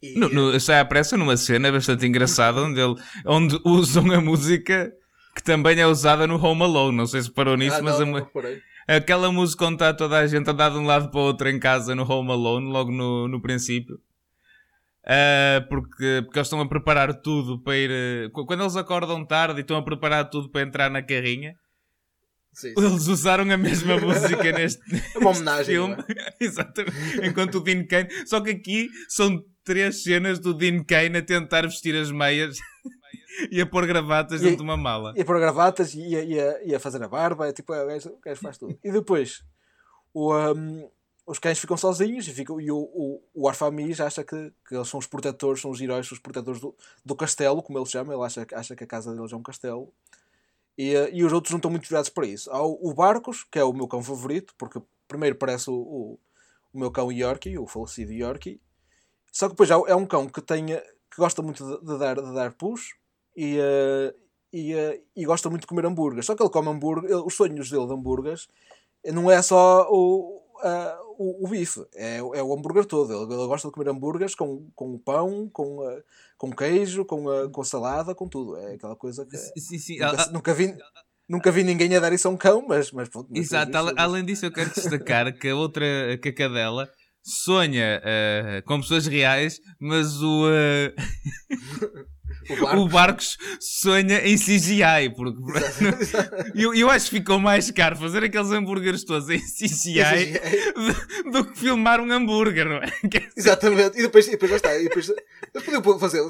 E, no, no, sai à pressa numa cena bastante engraçada onde, ele, onde usam a música que também é usada no Home Alone. Não sei se parou nisso, ah, mas não, a, não aquela música onde está toda a gente a dar de um lado para o outro em casa no Home Alone, logo no, no princípio. Uh, porque, porque eles estão a preparar tudo para ir. Uh, quando eles acordam tarde e estão a preparar tudo para entrar na carrinha, sim, sim. eles usaram a mesma música neste, é uma homenagem, filme. É? Exatamente. Enquanto o Dean Kane. Só que aqui são três cenas do Dean Kane a tentar vestir as meias ia pôr gravatas dentro de uma mala. Ia pôr gravatas e ia, ia, ia fazer a barba. É tipo, o gajo, o gajo faz tudo. E depois, o, um, os cães ficam sozinhos e, ficam, e o, o, o Arfamis acha que, que eles são os protetores, são os heróis, são os protetores do, do castelo, como ele chama. Ele acha, acha que a casa deles é um castelo. E, uh, e os outros não estão muito virados para isso. Há o, o Barcos, que é o meu cão favorito, porque primeiro parece o, o, o meu cão Yorkie, o falecido Yorkie. Só que depois é um cão que, tem, que gosta muito de, de dar, de dar push e, uh, e, uh, e gosta muito de comer hambúrgueres. Só que ele come hambúrguer, os sonhos dele de hambúrgueres não é só o, uh, o, o, bife, é, é o hambúrguer todo. Ele, ele, gosta de comer hambúrgueres com, com pão, com, com queijo, com, com salada, com tudo. É aquela coisa que sim, sim. Nunca, ah, nunca, vi. Nunca vi ninguém a dar isso a um cão, mas, mas, mas Exato, além disso eu quero destacar que a outra, que a cadela sonha uh, com pessoas reais, mas o, uh, o, Barcos. o Barcos sonha em CGI. Porque eu, eu acho que ficou mais caro fazer aqueles hambúrgueres todos em CGI do, do, que filmar um hambúrguer, não é? Exatamente, e depois, e depois já está. E depois, podiam fazer,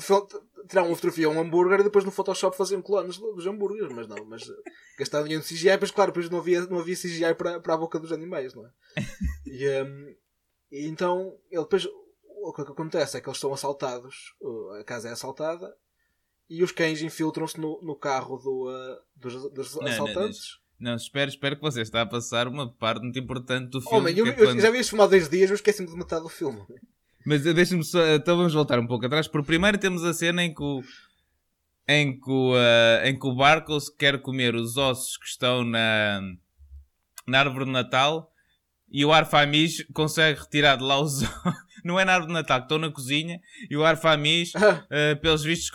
tirar uma fotografia a um hambúrguer e depois no Photoshop faziam clones dos hambúrgueres, mas não, mas gastar dinheiro no CGI, mas claro, depois não havia, não havia CGI para, para a boca dos animais, não é? E, um, e então, ele depois, o que acontece é que eles são assaltados, a casa é assaltada e os cães infiltram-se no, no carro do, uh, dos, dos não, assaltantes. Não, não, espero, espero que você está a passar uma parte muito importante do filme. Homem, eu, é quando... já vi este filme há 10 dias, eu esqueci-me de metade do filme. Mas eh, deixa-me só. Então vamos voltar um pouco atrás. Por primeiro temos a cena em que o. Em que o, uh, em que o Barcos quer comer os ossos que estão na, na árvore de Natal e o Arfamis consegue retirar de lá os. Não é na árvore de Natal, estou na cozinha e o Arfamis, uh, pelos vistos,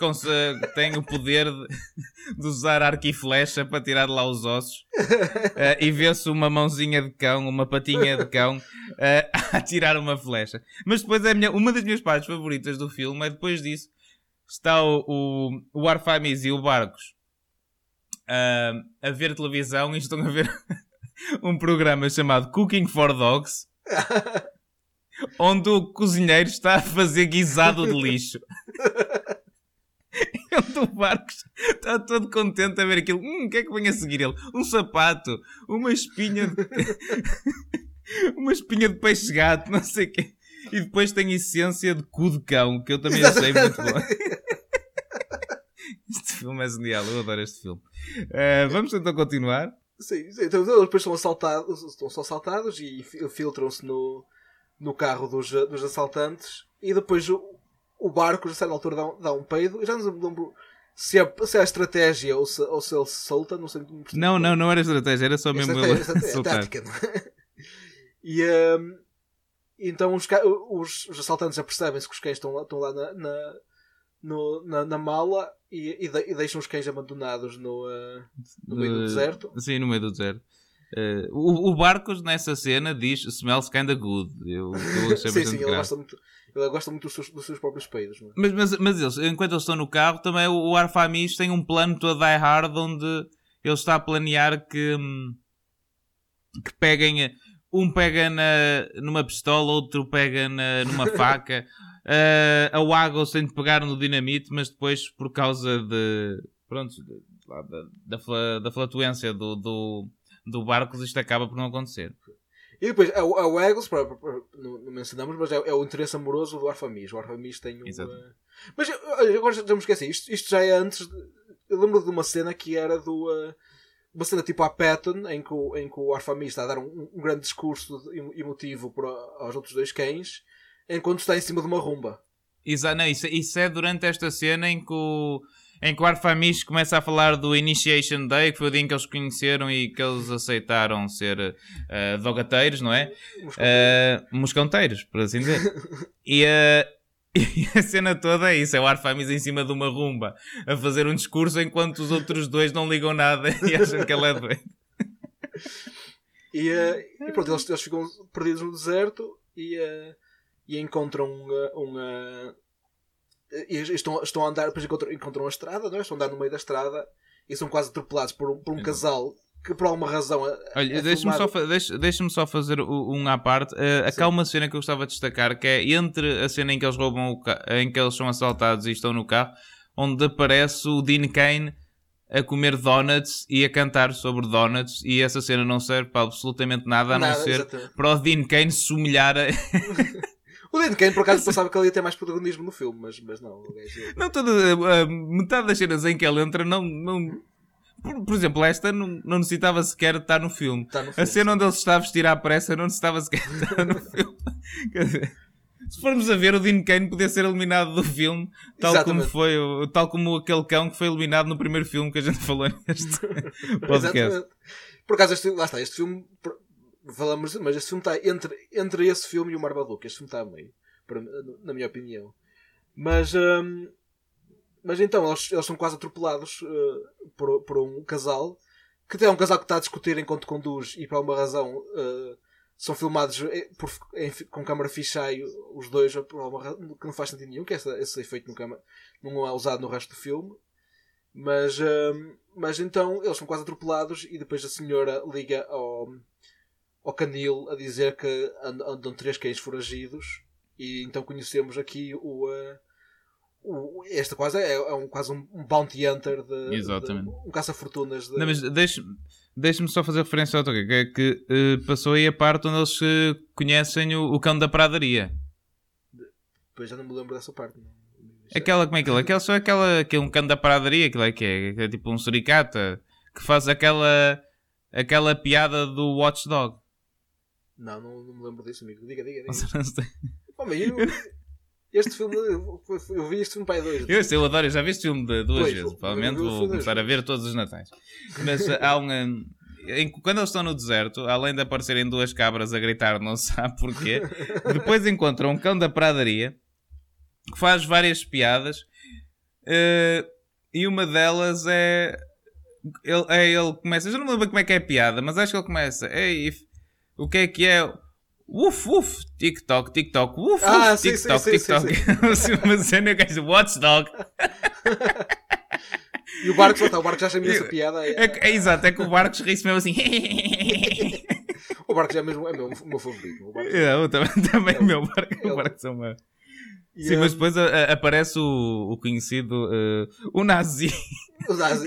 tem o poder de, de, usar arco e flecha para tirar de lá os ossos. Uh, e vê-se uma mãozinha de cão, uma patinha de cão uh, a tirar uma flecha. Mas depois é minha, uma das minhas partes favoritas do filme é depois disso. Está o, o, o Arfamis e o Barcos a ver televisão e estão a ver um programa chamado Cooking for Dogs, onde o cozinheiro está a fazer guisado de lixo. Onde o Barcos está todo contente a ver aquilo. Hum, o que é que vem a seguir ele? Um sapato, uma espinha de... uma espinha de peixe gato, não sei o quê. E depois tem essência de cu de cão, que eu também achei muito bom. Este filme é genial, eu adoro este filme. Uh, vamos então continuar. Sim, sim, então depois são assaltados, estão só assaltados e filtram-se no, no carro dos, dos assaltantes e depois o, o barco, a certa altura, dá um, dá um peido. Eu já não me lembro se é, se é a estratégia ou se, ou se ele se solta, não sei. Não, não, não era estratégia, era só mesmo ele soltar. Tática, é? E um, então os, os, os assaltantes apercebem-se que os cães estão lá, estão lá na, na, no, na, na mala e, e, de, e, deixam os cães abandonados no, uh, no meio do deserto. Sim, no meio do deserto. Uh, o, o Barcos nessa cena diz smells kinda good. Eu, eu achei sim, sim, ele gosta, muito, ele gosta muito dos seus, dos seus próprios peidos. É? Mas, mas, mas eles, enquanto eles estão no carro, também o, o Arfamis tem um plano todo die hard onde ele está a planear que, hum, que peguem. Um pega na, numa pistola, outro pega na, numa faca. Uh, a Wagos tem de pegar no dinamite, mas depois, por causa de. Pronto, da, da, da flutuância do, do, do barco, isto acaba por não acontecer. E depois, a, a para, não, mencionamos, mas é, é, o interesse amoroso do Arfamis. O Arfamis tem um. Uh... Mas agora já me esqueci, isto, isto já é antes. De... Eu lembro de uma cena que era do. Uh... Uma cena tipo a Patton, em que o, em que o Arfamis está a dar um, um grande discurso emotivo para, aos outros dois cães enquanto está em cima de uma rumba. Exato, não, isso, isso é durante esta cena em que o, em que o Arfamis começa a falar do Initiation Day, que foi o dia em que eles conheceram e que eles aceitaram ser uh, dogateiros, não é? Uh, moscanteiros, por assim dizer. e, uh, e a cena toda é isso: é o Arfamis em cima de uma rumba a fazer um discurso enquanto os outros dois não ligam nada e acham que ele é doido. E, uh, e pronto, eles, eles ficam perdidos no deserto e. Uh, e encontram um. um e estão, estão a andar, depois encontram, encontram a estrada, não é? estão a andar no meio da estrada e são quase atropelados por, por um casal que por alguma razão. Olha, é deixa-me só, deixa, deixa só fazer um à parte. Uh, acá uma cena que eu gostava de destacar que é entre a cena em que eles roubam em que eles são assaltados e estão no carro, onde aparece o Dean Kane a comer donuts e a cantar sobre donuts e essa cena não serve para absolutamente nada a não ser exatamente. para o Dean Kane se humilhar a... O Dean Kane, por acaso, pensava que ele ia ter mais protagonismo no filme, mas, mas não. Não, toda, uh, metade das cenas em que ele entra não. não... Por, por exemplo, esta não, não necessitava sequer estar no filme. Tá no filme a cena onde ele se está a vestir à pressa não necessitava sequer estar no filme. Quer dizer, se formos a ver, o Dean Kane podia ser eliminado do filme, tal como foi, tal como aquele cão que foi eliminado no primeiro filme que a gente falou neste podcast. Exatamente. Por acaso, este, lá está, este filme falamos, mas este filme está entre, entre esse filme e o Marmaduke. Este filme está a meio, na minha opinião. Mas, hum, mas então, eles, eles são quase atropelados uh, por, por um casal que é um casal que está a discutir enquanto conduz e por alguma razão uh, são filmados eh, por, em, com câmara fisheye os dois por alguma razão, que não faz sentido nenhum que esse, esse efeito nunca, não é usado no resto do filme mas, hum, mas então eles são quase atropelados e depois a senhora liga ao, ao canil a dizer que andam três cães foragidos e então conhecemos aqui o, uh, o este quase é, é, um, quase um, bounty hunter de, Exatamente. De, um caça-fortunas de... Não, mas deixe-me deixe só fazer referência ao que é que uh, passou aí a parte onde eles uh, conhecem o, o, cão da pradaria depois já não me lembro dessa parte não. Aquela, como é que é? Aquela, só aquela que é um cão da pradaria, aquilo é que é, que é tipo um suricata que faz aquela aquela piada do watchdog. Não, não, não me lembro disso, amigo. Diga, diga, diga. Homem, eu, este filme, eu, eu vi este filme para dois. Eu, eu adoro, eu já vi este filme de, duas pois, vezes. Provavelmente vou começar a ver todos os natais. Mas há um. em- quando eles estão no deserto, além de aparecerem duas cabras a gritar, não se sabe porquê, depois encontram um cão da pradaria que faz várias piadas eh, e uma delas é ele, é ele começa, eu já não me lembro como é que é a piada, mas acho que ele começa, Ei, if- o que é que é? Uf, uf, TikTok, TikTok, uf, Ah, uf, sim, TikTok, sim, sim, TikTok. Assim, uma cena que é Watchdog. E o barco, tá, o barco já achei essa piada. É, que- é exato, é que o Barcos ri-se mesmo assim. O barco já mesmo é meu, o meu favorito. O barco. É, eu também, também o meu barco, ele- o barco são uma... E, Sim, mas hum, depois a- a- aparece o, o conhecido, eh, o Nazi. o Nazi,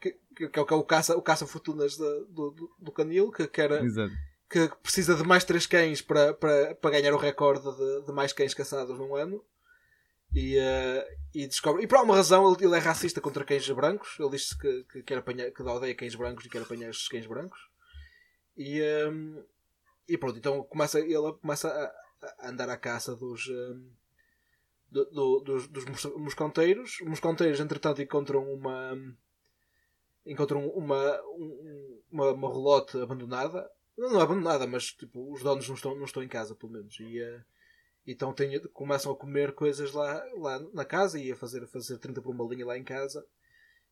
que, que, que é o- que é o caça, o caça do, do, do Canil, que, que, era, Exato. Que precisa de mais três cães para, para, para ganhar o recorde de, de mais cães caçados num ano. E, eh, e descobre. E por alguma razão ele, ele é racista contra cães brancos. Ele diz que, que quer apanhar, que odeia cães brancos e quer apanhar estes cães brancos. E, ehm, e pronto, então começa, ele começa a, a andar à caça dos, ehm, do- do- dos, dos mos- mosconteiros. Os mosconteiros, entretanto, encontram uma encontram uma, um- uma, uma abandonada. Não, abandonada, mas tipo, os donos não estão, não estão em casa, pelo menos. E, eh, então tem, começam a comer coisas lá, lá na casa e a fazer, a fazer 30 por uma linha lá em casa.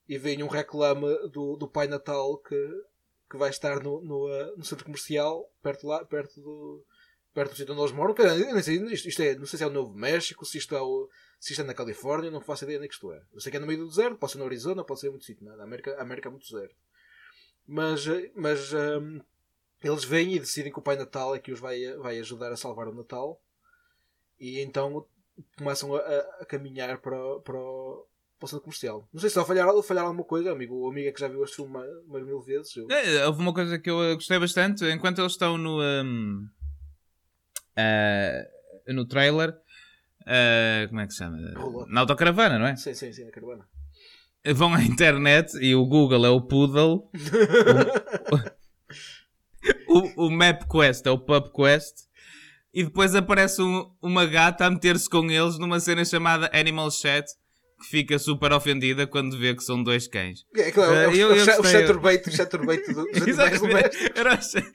E vem um reclame do, do Pai Natal que, que vai estar no, no, eh, no centro comercial, perto, lá, perto do perto do sítio onde eles moram. Que, não, sei, isto, isto é, não sei se é o Novo México, se isto é, o, se isto é na Califórnia, não faço ideia onde é que isto é. Eu sei que é no meio do deserto, pode ser no Arizona, pode ser em muito sítio. Nada. A América, América é muito deserto. Mas, eh, mas ehm, eles vêm e decidem que o Pai Natal é que os vai, vai ajudar a salvar o Natal. E então começam a, a- caminhar para, o- para, o- para o centro comercial. Não sei se a falhar, alguma coisa, amigo. O amigo é que já viu este filme uma- umas mil vezes. Eu... É, houve uma coisa que eu eh, gostei bastante, enquanto eles estão no, hum, ah, no trailer, ah, como é que se chama? Rolou. Na autocaravana, não é? Sim, sim, sim, na caravana. Vão à internet e o Google é o Poodle, o, o MapQuest é o PubQuest, e depois aparece um- uma gata a meter-se com eles numa cena chamada Animal Chat, que fica super ofendida quando vê que são dois cães. É, claro, é, o- Eh, eu- é o eu o chaturbate, o chaturbate do- dos animais domésticos. Era o, cha-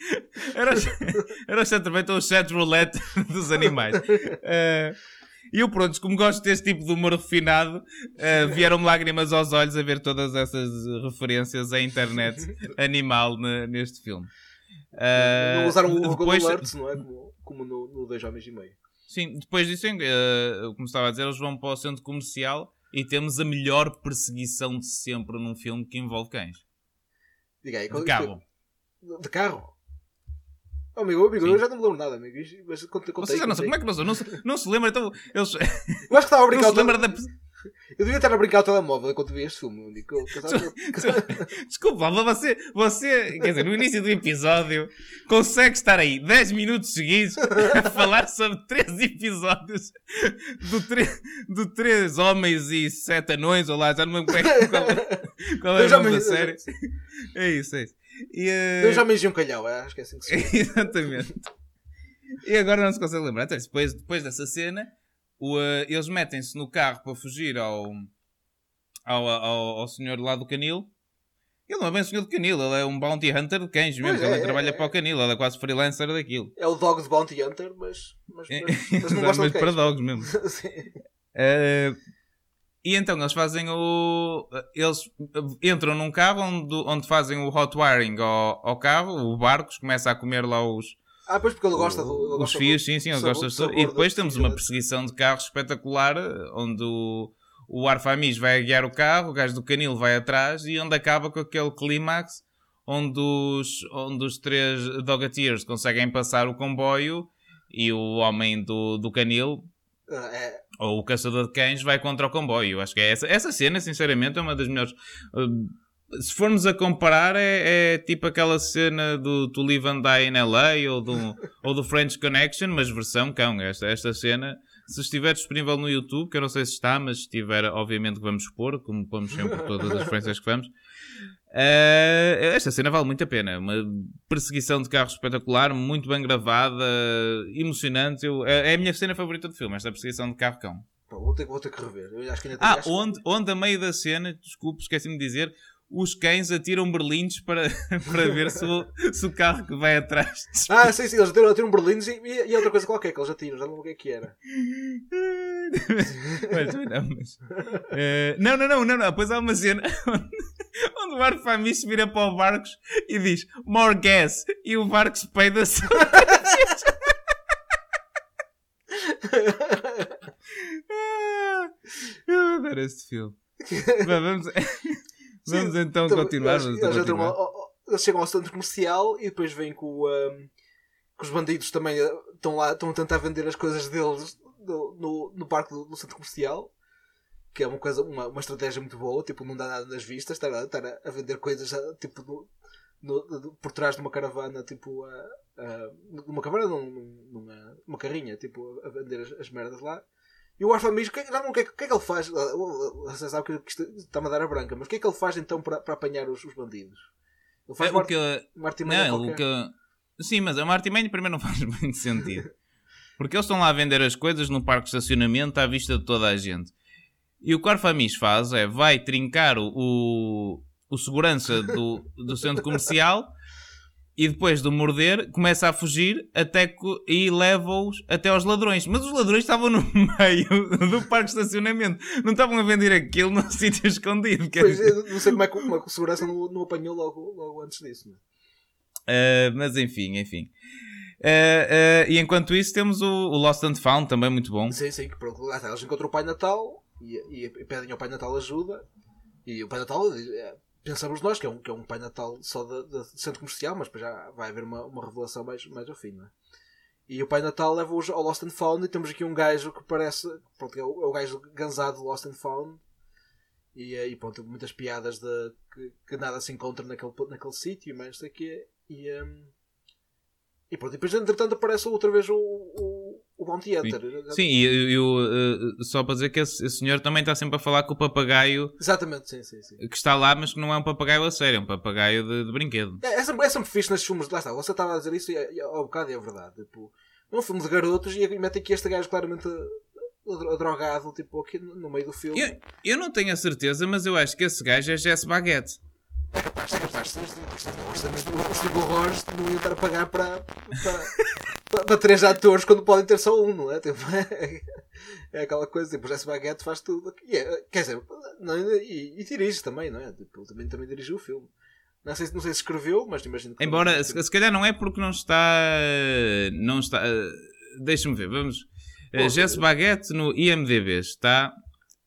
era o, cha- era o chaturmate ou o chat roulette dos animais. Eh, E eu, pronto, como gosto deste tipo de humor refinado, eh, vieram-me lágrimas aos olhos a ver todas essas referências à internet animal ne- neste filme. Não usaram o Google depois- Alerts, não é? Como, como no, no Dois Homens e Meio. Sim, depois disso, eh, como estava a dizer, eles vão para o centro comercial e temos a melhor perseguição de sempre num filme que envolve cães. Diga aí, De qual- carro. De carro? Oh, amigo, amigo Sim. eu já não me lembro nada, amigo. Mas Vocês já não sei, como é que não? Não se, não se lembra, então. Eles, Eu acho que estava a não brincar se o lembra da. Eu devia estar a brincar o telemóvel enquanto vi este filme. Desculpa, mas você, você, quer dizer, no início do episódio, consegue estar aí 10 minutos seguidos a falar sobre 3 episódios do, tre do 3 homens e 7 anões, ou lá, já não me lembro qual é, qual é, qual é o nome me- da série. É isso, é isso. E, Eu já me enchi um calhau, é, acho que é assim que se chama. Exatamente. E agora não se consegue lembrar. Então, depois, depois dessa cena, o, eh, eles metem-se no carro para fugir ao, ao, ao, ao senhor lá do canil. Ele não é bem o senhor do canil, ele é um bounty hunter de cães mesmo. Pois ele é, trabalha é, para o canil, ele é quase freelancer daquilo. É o Dog de Bounty Hunter, mas, mas, É, mas, mas não gosta mas de para cães. dogs mesmo. Sim. Eh, e então eles fazem o. Eles entram num carro onde, onde fazem o hot wiring ao, ao carro, o Barcos começa a comer lá os, Ah, pois porque ele gosta do. ele os gosta fios, do- sim, sim, ele gosta de sabor E depois temos uma perseguição de carros espetacular, onde o, o Arfamis vai guiar o carro, o gajo do canil vai atrás e onde acaba com aquele clímax onde os, onde os três Dogateers conseguem passar o comboio e o homem do, do canil, Ah, é, ou o caçador de cães, vai contra o comboio. Acho que é essa, essa cena, sinceramente, é uma das melhores. uh, se formos a comparar, é, é tipo aquela cena do To Live and Die in LA ou do, ou do French Connection, mas versão cão. Esta, esta cena, se estiver disponível no YouTube, que eu não sei se está, mas se estiver, obviamente que vamos pôr, como pomos sempre todas as referências que vamos. Uh, esta cena vale muito a pena. Uma perseguição de carro espetacular, muito bem gravada, emocionante. Eu- é, é a minha cena favorita do filme, esta perseguição de carro-cão. pá, vou, ter, vou ter que rever. Eu acho que ainda Ah, acho- onde, onde a meio da cena, desculpe, esqueci-me de dizer, os cães atiram berlindes para, para ver se o, se o carro que vai atrás. Ah, sim, sim, eles atiram, atiram berlindes e, e, e outra coisa qualquer que eles atiram, já não lembro o que é que era. Mas, não, mas, eh, não, não, não, não, não. Depois há uma cena onde, onde o Arfamis vira para o Barcos e diz more gas e o Barcos peida-se. Ah, Eu adoro este filme. Vamos, vamos Sim, então continuar. eles- eles, então continuar. ao- eles chegam ao centro comercial e depois vêm com, um, que os bandidos também uh, estão lá, estão a tentar vender as coisas deles no, no, no parque do, do centro comercial. Que é uma coisa, uma, uma estratégia muito boa, tipo, não dá nada nas vistas, estar a, estar a, a vender coisas uh, tipo no, no- no- por trás de uma caravana, tipo, uh, uh, numa caravana, num- numa, numa carrinha, tipo, a vender as, as merdas lá. E o Arfamis, o que, é- já não, o que, é, que- é que ele faz? Você sabe que isto está-me a dar a branca, mas o que é que ele faz então para, para apanhar os, os bandidos? Ele faz É, uma, o que uma artimanha Não, qualquer. o que... Sim, mas a Martin Mann primeiro não faz muito sentido. Porque eles estão lá a vender as coisas no parque de estacionamento à vista de toda a gente. E o que o Arfamis faz é vai trincar o, o, o segurança do, do centro comercial e depois de morder começa a fugir até e leva-os até aos ladrões. Mas os ladrões estavam no meio do parque de estacionamento. Não estavam a vender aquilo num sítio escondido. Pois, não sei como é que, é o segurança não, não apanhou logo, logo antes disso. Né? Uh, mas enfim, enfim. Uh, uh, e enquanto isso temos o, o Lost and Found, também muito bom. Sim, sim, que pronto, lá está, eles encontram o Pai Natal e, e- pedem ao Pai Natal ajuda. E o Pai Natal, é, pensamos nós que é um, que é um Pai Natal só de, de centro comercial, mas já vai haver uma, uma revelação mais, mais ao fim, não é? E o Pai Natal leva-os ao Lost and Found e temos aqui um gajo que parece. Pronto, é o, é o gajo gansado do Lost and Found. E aí, pronto, muitas piadas de, que, que nada se encontra naquele, naquele sítio, mas não sei. E, hum, e pronto, e depois entretanto aparece outra vez o, o, o Bounty Hunter. Sim, e eu, uh, só para dizer que esse, esse senhor também está sempre a falar com o papagaio Exatamente, sim, sim, sim. que está lá, mas que não é um papagaio a sério, é um papagaio de, de brinquedo. É, é, sempre, é sempre fixe nestes filmes. Lá está, você estava a dizer isso e, e ao bocado é verdade. Tipo, é um filme de garotos e, e mete aqui este gajo claramente drogado, tipo, aqui no meio do filme. Eu, eu não tenho a certeza, mas eu acho que esse gajo é Jesse Baguette. É capaz, é capaz. é- Os horrores não iam estar a pagar para, para, para, três atores quando podem ter só um, não é? Tipo, é, é aquela coisa, tipo, o Jesse Baguette faz tudo. E é- quer dizer, não, e, e dirige também, não é? Tipo, ele também, também dirigiu o filme. Não sei, se- não sei se escreveu, mas imagino que. Embora, se, se calhar não é porque não está. Não está. uh, Deixa-me ver, vamos. Uh, Jesse eh, Baguette no IMDB está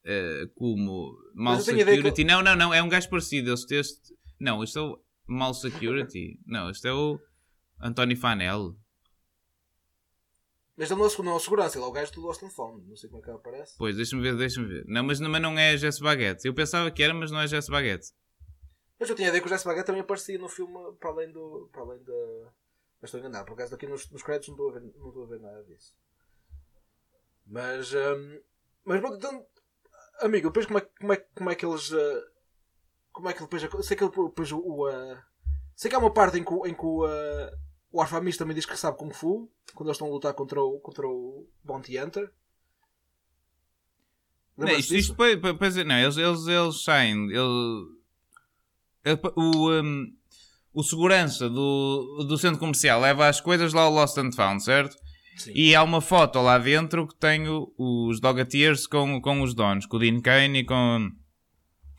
uh, como Mal ideia que Security. Não, não, não, é um gajo parecido. Este, este... Não, este é o Mal Security. não, este é o António Fanel. Mas ele não é, não é o segurança, ele é o gajo do Lost and Found. Não sei como é que ele aparece. Pois, deixa-me ver, deixa-me ver. Não, mas, não- mas não é Jesse Baguette. Eu pensava que era, mas não é Jesse Baguette. Mas eu tinha a ideia que o Jesse Baguette também aparecia no filme para além do. Para além da. Mas estou enganado, por acaso aqui nos, nos créditos não estou, a ver, não estou a ver nada disso. Mas. hum, mas pronto, então. Amigo, depois como é, como é, como é que eles. ah, como é que depois. Sei que ele depois o. ah, sei que há uma parte em que, o- em que o. ah, o Arfamis também diz que sabe Kung Fu quando eles estão a lutar contra o, contra o Bounty Hunter. Não, isto, isto não, eles, eles, eles saem. O, um, o segurança do, do centro comercial leva as coisas lá ao Lost and Found, certo? Sim. E há uma foto lá dentro que tem os Dogateers com, com os donos, com o Dean Kane e com,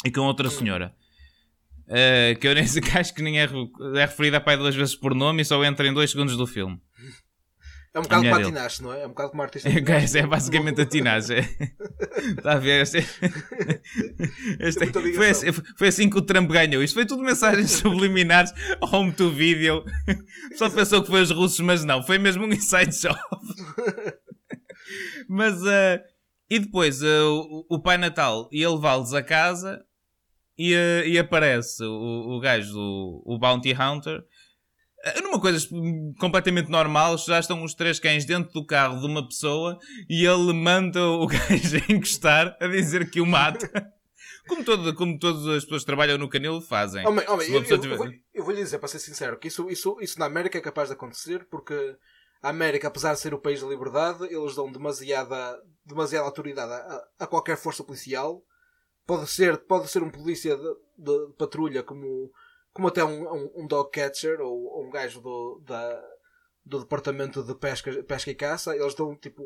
e com outra senhora. Eh, que eu nem sei, acho que nem é, é referida a pai duas vezes por nome e só entra em dois segundos do filme. É um bocado como a dele. Tinashe, não é? É um bocado como artista. É, é basicamente a tinagem. Está a ver? Este, este- ligação. foi, assim, foi assim que o Trump ganhou. Isto foi tudo mensagens subliminares home to video. Só pensou que foi os russos, mas não. Foi mesmo um inside job. Mas, ah, e depois ah, o, o Pai Natal ia levá-los a casa e, ah, e aparece o, o gajo, o, o Bounty Hunter, ah, numa coisa completamente normal, já estão os três cães dentro do carro de uma pessoa e ele manda o gajo a encostar a dizer que o mata. Como, todo, como todas as pessoas que trabalham no canil fazem. Homem, homem, eu, eu, tiver- eu vou, eu vou lhe dizer, para ser sincero, que isso, isso, isso na América é capaz de acontecer porque a América, apesar de ser o país da liberdade, eles dão demasiada, demasiada autoridade a, a qualquer força policial. Pode ser, pode ser um polícia de, de, de patrulha como, como até um, um, um dog catcher ou, ou um gajo do, da, do departamento de pesca, pesca e caça, eles dão tipo.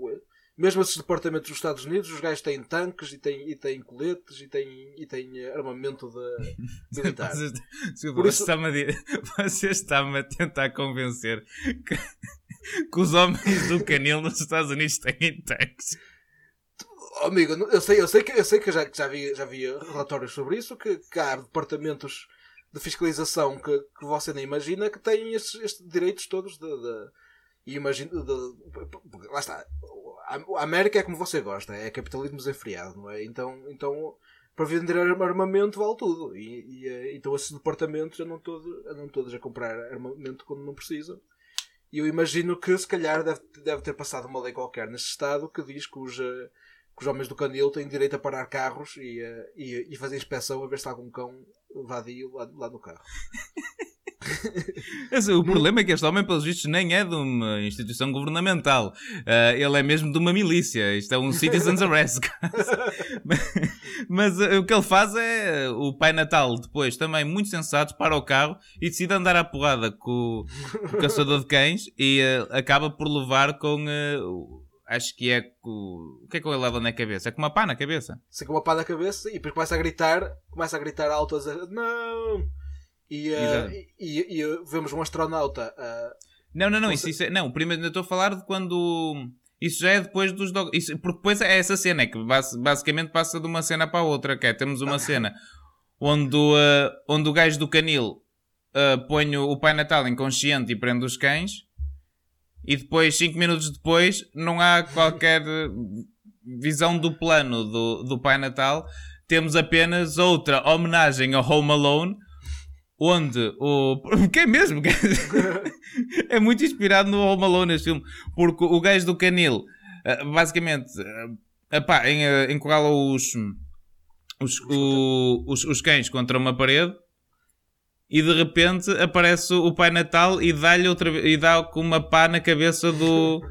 Mesmo esses departamentos dos Estados Unidos, os gajos têm tanques e têm, e têm coletes e têm, e têm armamento de militar. Por isso... está-me a, você está-me a tentar convencer que, que os homens do canil nos Estados Unidos têm tanques. Oh, amigo, eu sei, eu sei que, eu sei que já, já, vi, já vi relatórios sobre isso, que, que há departamentos de fiscalização que, que você nem imagina que têm estes, estes direitos todos de, de e imagino. De, lá está. A América é como você gosta, é capitalismo desenfreado, não é? Então, então para vender armamento vale tudo. E, e eh, então esses departamentos andam todos, andam todos a comprar armamento quando não precisam. E eu imagino que se calhar deve, deve ter passado uma lei qualquer nesse Estado que diz que os, eh, que os homens do canil têm direito a parar carros e, eh, e, e fazer inspeção a ver se há algum cão vadio lá, lá no carro. o problema é que este homem, pelos vistos, nem é de uma instituição governamental. Uh, ele é mesmo de uma milícia. Isto é um Citizens Arrest. Mas uh, o que ele faz é o Pai Natal, depois, também muito sensato, para o carro e decide andar à porrada com o, caçador de cães e acaba por levar com. Acho que é com. O que é que ele leva na cabeça? É com uma pá na cabeça? Sim, com uma pá na cabeça e depois começa a gritar, começa a gritar alto a dizer: Não! E, uh, e, e, vemos um astronauta. Uh, não, não, não. Isso, isso é, não, primeiro ainda estou a falar de quando. Isso já é depois dos dog... isso, Porque depois é essa cena, é que basicamente passa de uma cena para a outra. Que é, temos uma ah. cena onde, uh, onde o gajo do canil põe o Pai Natal inconsciente e prende os cães. E depois, 5 minutos depois, não há qualquer visão do plano do, do Pai Natal. Temos apenas outra homenagem ao Home Alone onde o. Que é mesmo? é muito inspirado no Home Alone este filme, porque o gajo do canil, eh, basicamente, eh, epá, eh, encurrala os, os, os, os cães contra uma parede e de repente aparece o Pai Natal e dá-lhe outra e dá com uma pá na cabeça do,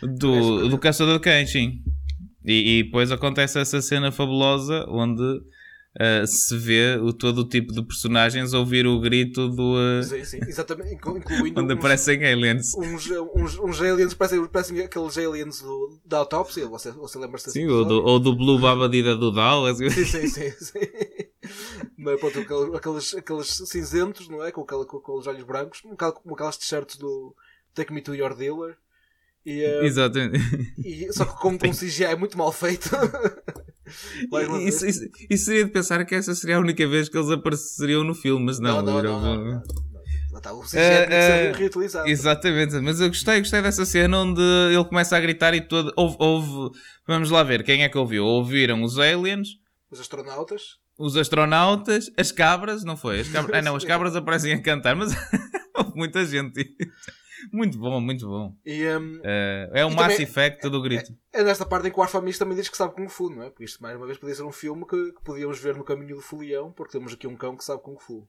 do, do caçador de cães, sim. E, e depois acontece essa cena fabulosa onde uh, se vê o, todo o tipo de personagens ouvir o grito do. Uh, sim, sim, exatamente, incluindo. onde uns, aparecem aliens. Uns, uns, uns aliens, parecem, parecem aqueles aliens do, da autópsia, você, você lembra-se Sim, ou do, ou do Blue Babadida do Dal. Sim, sim, sim. sim. Mas, pronto, aqueles, aqueles cinzentos, não é? Com, aquele, com, com os olhos brancos, como aquelas t-shirts do Take Me to Your Dealer. E, uh, Exatamente. E, só que com um CGI é muito mal feito. isso, isso, isso, seria de pensar que essa seria a única vez que eles apareceriam no filme, mas não. Não, não, não, não, Está o CGI uh, uh, reutilizado. Exatamente, mas eu gostei, gostei dessa cena onde ele começa a gritar e todo. Houve, houve, Vamos lá ver, quem é que ouviu? Ouviram os aliens, os astronautas, os astronautas, as cabras, não foi? As cabras... Ah, não, as cabras aparecem a cantar, mas houve muita gente. Muito bom, muito bom. E, um, uh, é o Mass Effect do grito. É, é, nesta parte em que o Arfamis também diz que sabe Kung Fu, não é? Porque isto, mais uma vez, podia ser um filme que, que podíamos ver no caminho do folião, porque temos aqui um cão que sabe Kung Fu.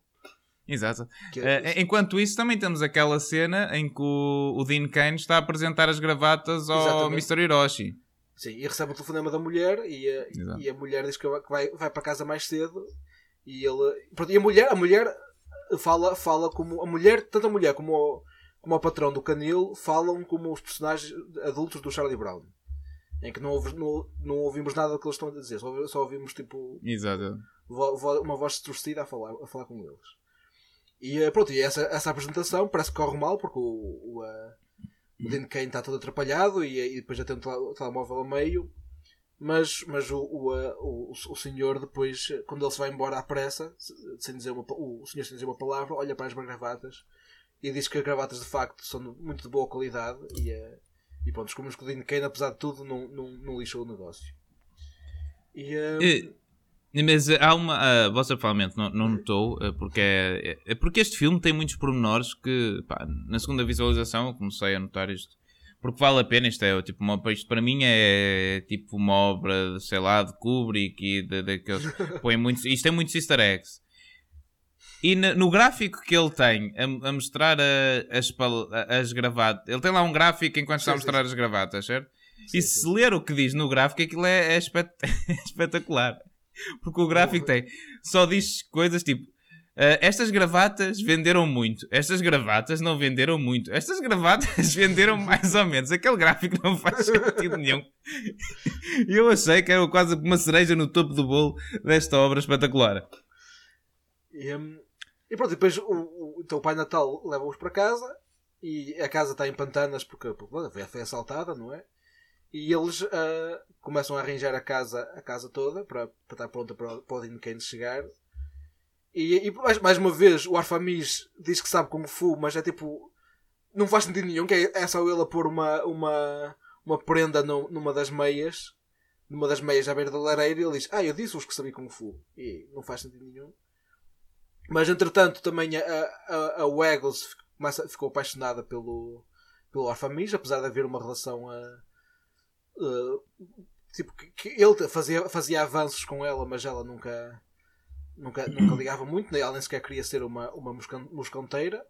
Exato. É uh, enquanto isso, também temos aquela cena em que o, o Dean Kane está a apresentar as gravatas ao Exatamente. Mr. Hiroshi. Sim, e recebe o telefonema da mulher e a, e a mulher diz que vai, vai para casa mais cedo e ele. E a mulher, a mulher fala, fala como. A mulher, tanto a mulher como o, como o patrão do Canil, falam como os personagens adultos do Charlie Brown. Em que não, ouve, não, não ouvimos nada do que eles estão a dizer, só, só ouvimos tipo Exato. Vo, vo, uma voz distorcida a falar, a falar com eles. E eh, pronto, e essa, essa apresentação parece que corre mal porque o, o, uh, o Kane está todo atrapalhado e, e depois já tem o telemóvel a meio. Mas, mas o, o, uh, o, o senhor depois, quando ele se vai embora à pressa, sem dizer uma, o senhor sem dizer uma palavra, olha para as gravatas e diz que as gravatas de facto são muito de boa qualidade e, uh, e pronto, descobrimos que o Dean Kane, apesar de tudo, não, não, não lixou o negócio. E, e, mas há uma. Uh, você provavelmente não, não notou, uh, porque, é, é, porque este filme tem muitos pormenores que pá, na segunda visualização eu comecei a notar isto. Porque vale a pena, isto é tipo uma, isto para mim é tipo uma obra, sei lá, de Kubrick e daqueles. põe muitos, isto tem muitos easter eggs. E no, no, gráfico que ele tem a, a mostrar a, as, as gravatas, ele tem lá um gráfico enquanto está a mostrar as gravatas, certo? Sim, e se ler o que diz no gráfico, aquilo é, é, é espetacular. Porque o gráfico tem. Só diz coisas tipo. "Ah, estas gravatas venderam muito. Estas gravatas não venderam muito. Estas gravatas venderam mais ou menos. Aquele gráfico não faz sentido nenhum. E eu achei que era quase uma cereja no topo do bolo desta obra espetacular. E, hum, e pronto, depois o, o- então o Pai Natal leva-os para casa e a casa está em pantanas porque, porque foi assaltada, não é? E eles ah, começam a arranjar a casa, a casa toda para, para estar pronta para, para o Dean Kane chegar. E, e mais, mais uma vez o Arfamis diz que sabe Kung Fu, mas é tipo. Não faz sentido nenhum, que é, é só ele a pôr uma, uma, uma prenda no- numa das meias, numa das meias à beira da lareira, e ele diz: Ah, eu disse-vos que sabia Kung Fu. E não faz sentido nenhum. Mas entretanto também a, a, a Waggles ficou apaixonada pelo, pelo Arfamis, apesar de haver uma relação a, tipo que, que ele fazia, fazia avanços com ela, mas ela nunca nunca, nunca ligava muito, ela nem sequer queria ser uma, uma moscan- moscanteira,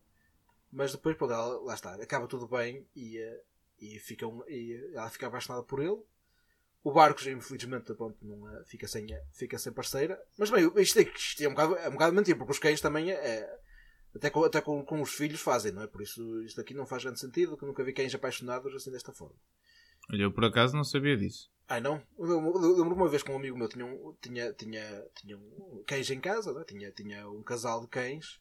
mas depois pronto, ela, lá está, acaba tudo bem e, eh, e, fica um- e ela fica apaixonada por ele. O Barcos, infelizmente, pronto, não, eh, fica, sem, fica sem parceira. Mas bem, isto, é, isto é, um bocado, é um bocado mentira, porque os cães também é, até, com, até com, com os filhos fazem, não é? Por isso isto aqui não faz grande sentido, que nunca vi cães apaixonados assim desta forma. Eu por acaso não sabia disso. Ai não? Eu eu- eu lembro uma vez que um amigo meu tinha, um, tinha, tinha, tinha um cães em casa, é? tinha, tinha um casal de cães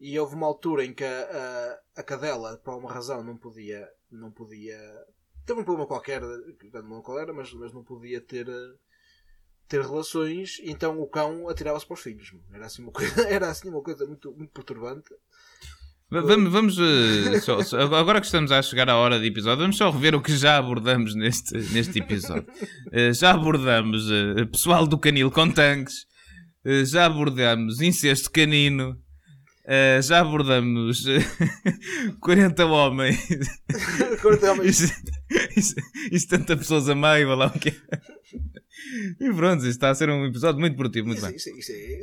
e houve uma altura em que a, a, a cadela, por alguma razão, não podia. Não podia teve um problema qualquer, não qual era, mas, mas não podia ter, ter relações, então o cão atirava-se para os filhos. Era assim uma coisa, era assim uma coisa muito, muito perturbante. Va- Vamos, vamos eh, só- só- agora que estamos a chegar à hora de episódio, vamos só rever o que já abordamos neste, neste episódio. Eh, já abordamos eh, pessoal do canil com tanques, já abordamos incesto canino, já abordamos eh, 40 homens Cortava e, e 70 pessoas a meio, ou lá o que E pronto, isto está a ser um episódio muito produtivo, muito Isso, bem. isso, isso, é-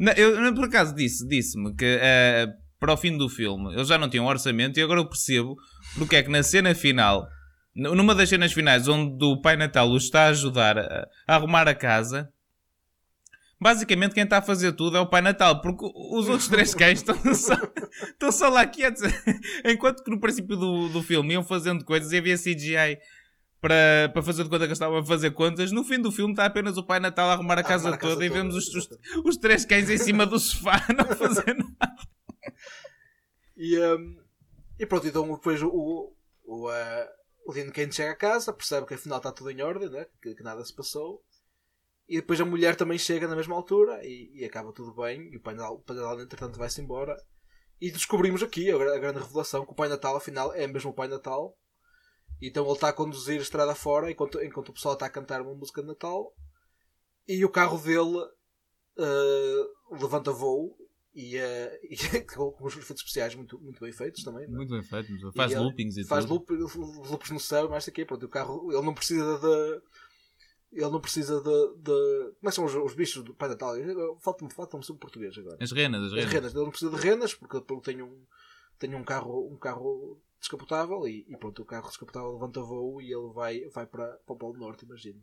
Não, eu, por acaso disse, disse-me que eh, para o fim do filme eles já não tinham orçamento e agora eu percebo porque é que na cena final, numa das cenas finais onde o Pai Natal os está a ajudar a, a arrumar a casa, basicamente quem está a fazer tudo é o Pai Natal, porque os outros três cães estão só, estão só lá quietos. Enquanto que no princípio do, do filme iam fazendo coisas e havia CGI. Para, para fazer de conta que eles estavam a fazer contas, no fim do filme está apenas o Pai Natal a arrumar a casa arrumar a casa toda e toda, vemos os, os, os três cães em cima do sofá não fazer nada. E, hum, e pronto, então depois o, o, eh, o Dean Kane chega a casa, percebe que afinal está tudo em ordem, né? que, que nada se passou. E depois a mulher também chega na mesma altura e, e acaba tudo bem. E o Pai Natal, o Pai Natal entretanto, vai-se embora. E descobrimos aqui a, a grande revelação que o Pai Natal, afinal, é mesmo o Pai Natal. Então ele está a conduzir a estrada fora enquanto, enquanto o pessoal está a cantar uma música de Natal. E o carro dele eh, levanta voo e, e com os efeitos especiais muito, muito bem feitos também. não é? Muito bem feito, mas faz E loopings e faz tudo. loop, loops no céu, mais aqui, pronto, o carro, ele não precisa de ele não precisa de, de como é que são os, os bichos do Pai Natal? Falta-me falta sobre português agora. As renas, as As renas. ele não precisa de renas porque ele tem um tem um carro um carro descapotável e, e pronto, o carro descapotável levanta voo e ele vai, vai para, para o Polo Norte, imagino.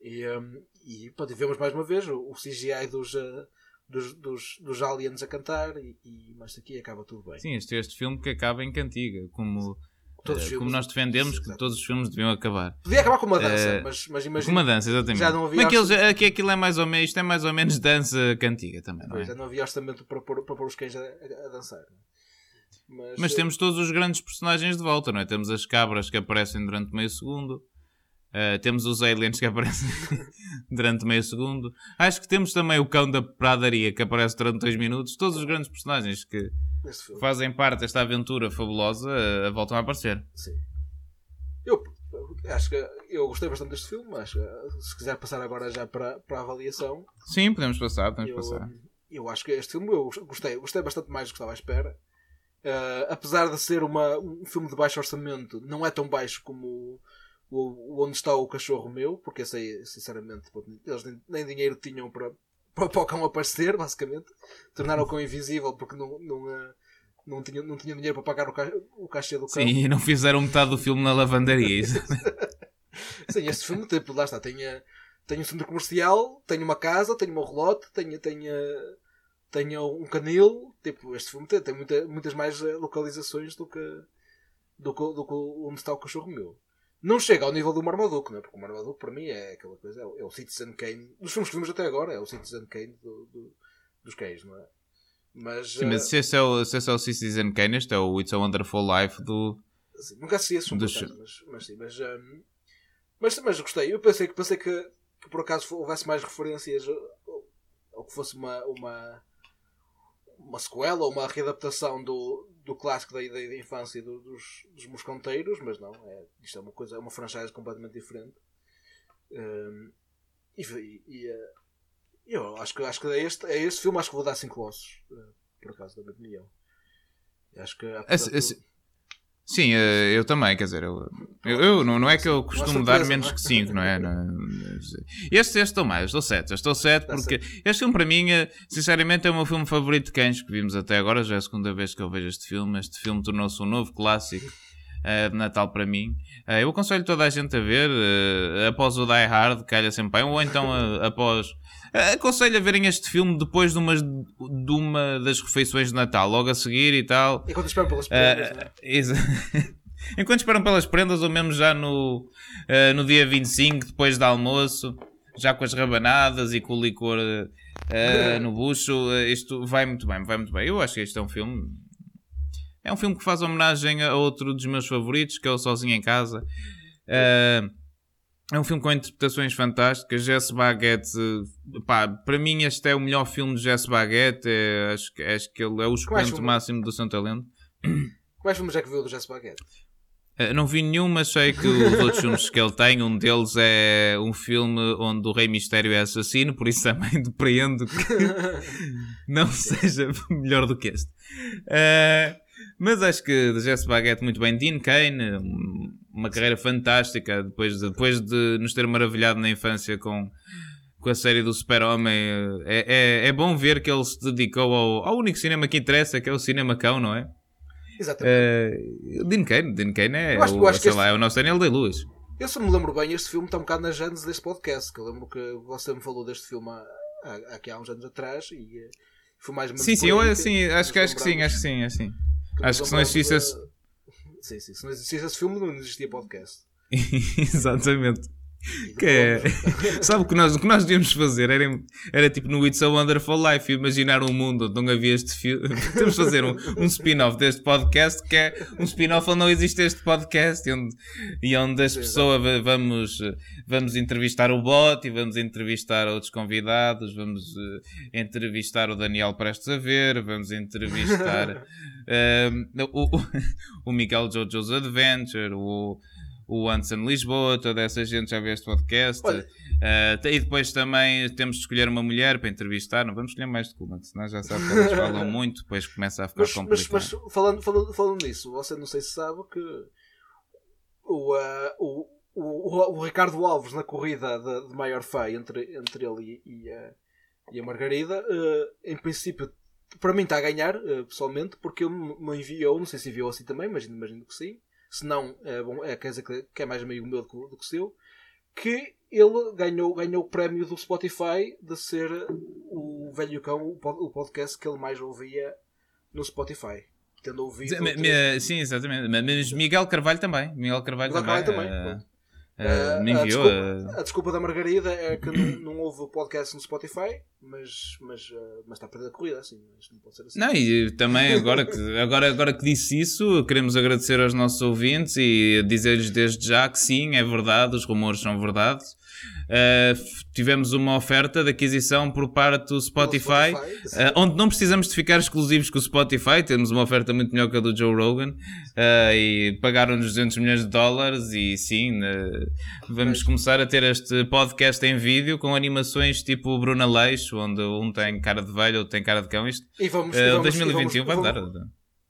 E, hum, e pronto, e vemos mais uma vez o, o CGI dos, eh, dos, dos, dos aliens a cantar e, e mais aqui acaba tudo bem. Sim, este, este filme que acaba em cantiga, como, Todos os eh, filmes- como nós defendemos que Exato. todos os filmes deviam acabar. Podia acabar com uma dança, Eh, mas, mas Com imagina. uma dança, exatamente. Já não havia é que eles, orçamento. aqui aquilo é mais ou menos, isto é mais ou menos dança cantiga também, não é? Já não havia orçamento para pôr, para pôr os cães a, a- dançar. Mas, Mas eh, temos todos os grandes personagens de volta, não é? Temos as cabras que aparecem durante meio segundo. Uh, temos os aliens que aparecem durante meio segundo. Acho que temos também o cão da pradaria que aparece durante dois minutos. Todos os grandes personagens que fazem parte desta aventura fabulosa uh, voltam a aparecer. Sim. Eu acho que eu gostei bastante deste filme. Acho que se quiser passar agora já para, para a avaliação, Sim, podemos passar, podemos eu, passar. eu acho que este filme eu gostei, gostei bastante mais do que estava à espera. Eh, apesar de ser uma, um filme de baixo orçamento, não é tão baixo como o, Onde Está o Cachorro Meu, porque esse aí, sinceramente, eles nem, nem dinheiro tinham para, para, para o cão aparecer, basicamente. Tornaram o cão invisível porque não, não, eh, não, tinha, não tinha dinheiro para pagar o, ca, o cachê do cão. Sim, e não fizeram metade do filme na lavandaria. Sim, este filme, tipo, lá está, tem, eh, tenho um centro comercial, tenho uma casa, tenho um relote, tenho, tenho, tenho um canil. Tipo, este filme tem, tem muita, muitas mais eh, localizações do que, do que, do que onde está o cachorro meu. Não chega ao nível do Marmaduke, não é? Porque o Marmaduke para mim é aquela coisa, é o, é o Citizen Kane, dos filmes que vimos até agora, é o Citizen Kane do, do, dos cães, não é? Mas, Sim, mas eh, se esse é o, se esse é o Citizen Kane, este é o It's a Wonderful Life do. Assim, nunca assisti esse filme, mas, mas sim, mas, hum, mas, mas gostei. Eu pensei, que- pensei que, que por acaso houvesse mais referências ou, ou que fosse uma, uma, uma sequela ou uma readaptação do, do clássico da, da, da infância do- dos, dos moscanteiros, mas não, é, isto é uma coisa, é uma franchise completamente diferente. Hum, e, e- eh, eu acho que, acho que é, este, é este filme, acho que vou dar 5 ossos, eh, por acaso, da minha opinião. Acho que apesar Esse- de esse- Sim, eh, eu também, quer dizer, eu, eu, eu- não, não é que eu costumo dar menos é? que 5, não é? Não- Este, este estou mais, estou 7, estou 7 Dá porque este filme para mim, eh, sinceramente, é o meu filme favorito de cães que vimos até agora, já é a segunda vez que eu vejo este filme, este filme tornou-se um novo clássico eh, de Natal para mim. Eh, eu aconselho toda a gente a ver, eh, após o Die Hard, calha sempre bem, ou então eh, após... eh, Aconselho a verem este filme depois de, umas, de uma das refeições de Natal, logo a seguir e tal. Enquanto esperam pelas prendas, Ah, não é? exa- Enquanto esperam pelas prendas, ou mesmo já no, ah, no dia 25, depois do almoço, já com as rabanadas e com o licor ah, no bucho, isto vai muito bem, vai muito bem. Eu acho que este é um filme. É um filme que faz homenagem a outro dos meus favoritos, que é o Sozinho em Casa. Ah, é um filme com interpretações fantásticas. Jesse Baguette, pá, para mim, este é o melhor filme de Jesse Baguette. É, acho, que- acho que ele é o expoente filme? máximo do seu talento. Quais filmes é que viu do Jesse Baguette? Uh, Não vi nenhum, mas sei que os outros filmes que ele tem, um deles é um filme onde o Rei Mistério é assassino, por isso também depreendo que não seja melhor do que este. Uh, mas acho que de Jesse Baguette muito bem. Dean Kane, um- uma carreira fantástica, depois de, depois de nos ter maravilhado na infância com, com a série do Super-Homem. É, é, é bom ver que ele se dedicou ao, ao único cinema que interessa, que é o cinema cão, não é? Exatamente. Uh, Dean Kane, Dean Kane é, Eu acho- eu o, sei este- lá, é o nosso Daniel Day-Lewis. Eu se me lembro bem, este filme está um bocado na gênese deste podcast, que eu lembro que você me falou deste filme há, há, há uns anos atrás e eh, foi mais Sim, sim, eu sim, acho que, acho que sim, acho que sim, acho que sim. acho que se não existisse esse- Sim, sim, se não existisse esse filme não existia podcast. Exatamente. Que é... Sabe o que nós, o que nós devíamos fazer? Era, era tipo no It's a Wonderful Life, imaginar um mundo onde não havia este filme. Temos de fazer um, um spin-off deste podcast que é um spin-off onde não existe este podcast e onde, e onde as pessoas va- vamos, vamos entrevistar o bot e vamos entrevistar outros convidados, vamos eh, entrevistar o Daniel Prestes a ver, vamos entrevistar eh, o, o, o Miguel Jojo's Adventure, o, o Anson Lisboa, toda essa gente já vê este podcast. Eh, e depois também temos de escolher uma mulher para entrevistar. Não vamos escolher mais de Kuman, senão já sabe que elas falam muito, depois começa a ficar Mas, mas, complicado. mas falando, falando, falando nisso, você não sei se sabe que o, ah, o, o, o Ricardo Alves na corrida de, de maior fé entre, entre ele e, e a, e a Margarida, ah, em princípio, para mim está a ganhar, ah, pessoalmente, porque ele me me enviou, não sei se enviou assim também, mas imagino que sim. Se não, é, bom, é, quer dizer que, é mais amigo meu do que, do que seu, que ele ganhou, ganhou o prémio do Spotify de ser o Velho Cão, o pod- o podcast que ele mais ouvia no Spotify. Tendo ouvido. Sim, Sim, exatamente. Mas Miguel Carvalho também. Miguel Carvalho Miguel também. Carvalho também, eh, eh, Ah, me a enviou. desculpa- eh, A desculpa da Margarida é que não, não houve podcast no Spotify, mas, mas, ah, mas está a perder a corrida, assim. Isto não pode ser assim. Não, e também agora que, agora, agora que disse isso, queremos agradecer aos nossos ouvintes e dizer-lhes desde já que sim, é verdade, os rumores são verdade. Uh, tivemos uma oferta de aquisição por parte do Spotify, sim. uh, onde não precisamos de ficar exclusivos com o Spotify, temos uma oferta muito melhor que a do Joe Rogan uh, e pagaram-nos 200 milhões de dólares e sim, vamos começar a ter este podcast em vídeo com animações tipo o Bruno Aleixo, onde um tem cara de velho, outro tem cara de cão. Isto E vamos, e vamos, 2021 e vai vamos, mudar.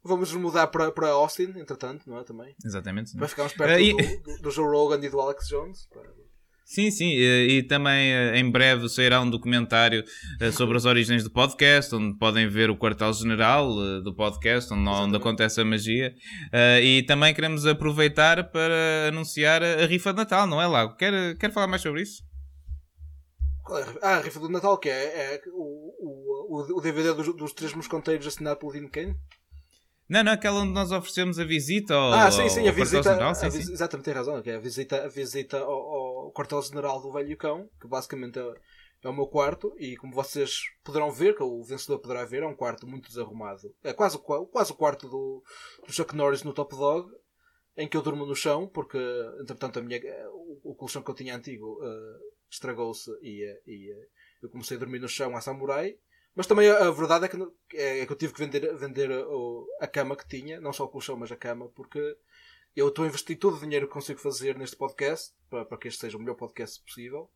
Vamos, vamos mudar para, para Austin, entretanto, não é? Também. Exatamente. sim. Para ficarmos perto e- do, do, do Joe Rogan e do Alex Jones. Para- Sim, sim, e, e também eh, em breve sairá um documentário eh, sobre as origens do podcast, onde podem ver o quartel-general eh, do podcast, onde, onde acontece a magia. E também queremos aproveitar para anunciar a, a rifa de Natal, não é, Lago? Quer, quer falar mais sobre isso? É a rifa? Ah, a rifa do Natal, que é, é o, o, o DVD dos, dos Três Mosconteiros assinado pelo Dean Kane. Não, não, aquela onde nós oferecemos a visita ao. Ah, sim, sim, a ao visita. quartel-general, a sim, sim. Exatamente, tem razão. Que é a visita, a visita ao, ao quartel-general do Velho Cão, que basicamente é, é o meu quarto. E como vocês poderão ver, que o vencedor poderá ver, é um quarto muito desarrumado. É quase, o qua- quase o quarto do, do Chuck Norris no Top Dog, em que eu durmo no chão, porque entretanto a minha, o, o colchão que eu tinha antigo eh, estragou-se e, eh, e eh, eu comecei a dormir no chão à samurai. Mas também a, a verdade é que, no- é que eu tive que vender, vender o- a cama que tinha, não só o colchão, mas a cama, porque eu estou a investir todo o dinheiro que consigo fazer neste podcast para, para que este seja o melhor podcast possível.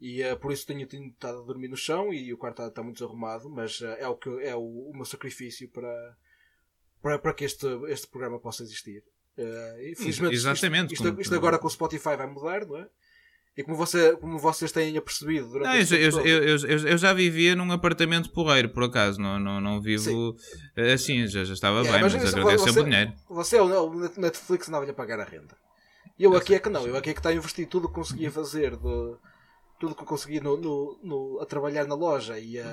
E eh, por isso tenho, tenho estado a dormir no chão e o quarto está, está muito desarrumado, mas eh, é, o, que, é o, o meu sacrifício para, para, para que este, este programa possa existir. Eh, infelizmente, isto- Exatamente, Isto, isto tu- agora com o Spotify vai mudar, não é? E como, você, como vocês têm apercebido durante Não, eu, eu, eu, eu, já vivia num apartamento porreiro, por acaso. Não, não, não vivo eh, assim, já, já estava Yeah, bem, mas mas, agradeço você- sempre o dinheiro. Você é o o Netflix andava-lhe a pagar a renda. E eu aqui é que não, eu aqui é que está a investir tudo o que conseguia fazer, de, tudo o que eu conseguia no, no- no- a trabalhar na loja e a,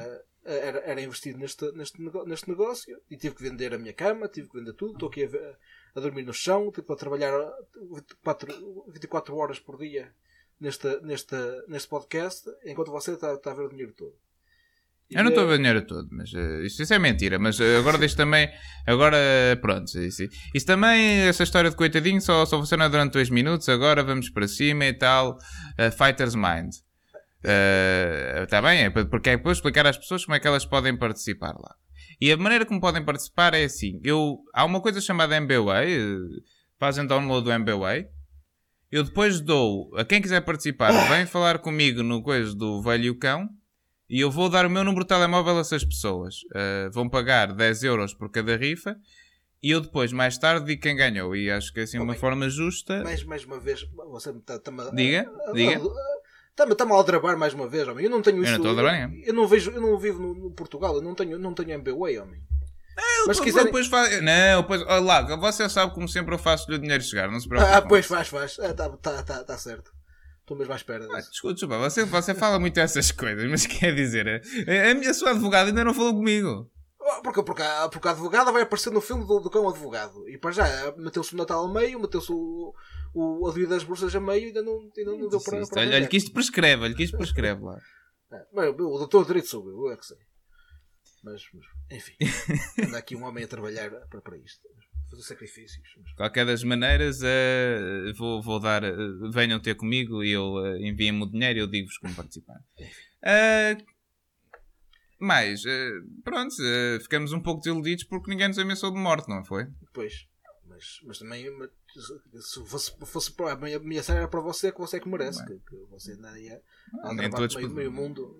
a- era, era investido neste, neste, neste negócio e tive que vender a minha cama, tive que vender tudo, estou aqui a, a dormir no chão, tipo, a trabalhar 24, 24 horas por dia neste, neste, neste podcast, enquanto você está, está a ver o dinheiro todo. E, Eu não estou a ver o dinheiro todo, mas eh, isso, isso é mentira. Mas eh, agora deixo também. Agora, pronto. Isso, isso também, essa história de coitadinho só, só funciona durante dois minutos. Agora vamos para cima e tal. eh, Fighter's Mind. Está bem? É porque é depois explicar às pessoas como é que elas podem participar lá. E a maneira como podem participar é assim: eu, há uma coisa chamada MBWay, fazem download do MBWay. Eu depois dou a quem quiser participar, vem falar comigo no coisa do velho cão. E eu vou dar o meu número de telemóvel a essas pessoas. Uh, vão pagar 10 euros por cada rifa. E eu depois, mais tarde, digo quem ganhou. E acho que é assim uma bem. forma justa. mais, mais uma vez, você está tá Diga, diga. Está-me tá a aldrabar mais uma vez, homem. Eu não tenho Eu isso. não a ninguém. eu não vejo, eu não vivo no, no Portugal, eu não tenho, não tenho MBWay, homem. Mas se Eu quiserem. depois fa... Não, depois, olha lá, você sabe como sempre eu faço-lhe o dinheiro chegar, não se preocupe. Ah, pois faz, faz. Ah, tá, tá, tá, tá certo. Estou mesmo à espera Ah. Desculpa, desculpa, você, você fala muito essas coisas, mas quer dizer, a, a minha sua advogada ainda não falou comigo. Oh, Porque, porque, a, porque a advogada vai aparecer no filme do, do cão advogado. E para já, meteu-se o Natal a meio, meteu-se o, o, a dia das bolsas a meio e ainda não, ainda não deu para. Para olha, olha que isto prescreve, olha que isto prescreve lá. É, mas o doutor Direito sou eu, eu é que sei. Mas, mas, enfim, anda aqui um homem a trabalhar para, para isto. Fazer sacrifícios. Mas- De qualquer das maneiras, eh, vou, vou dar. eh, venham ter comigo e eu uh, enviem-me o dinheiro e eu digo-vos como participar. Mais, eh, pronto, ficamos um pouco desiludidos porque ninguém nos ameaçou de morte, não foi? Pois, mas, mas também mas, se fosse, fosse para a minha, minha série era para você que você é que merece. Que, que você anda aí a, a nem todos meio, meio mundo.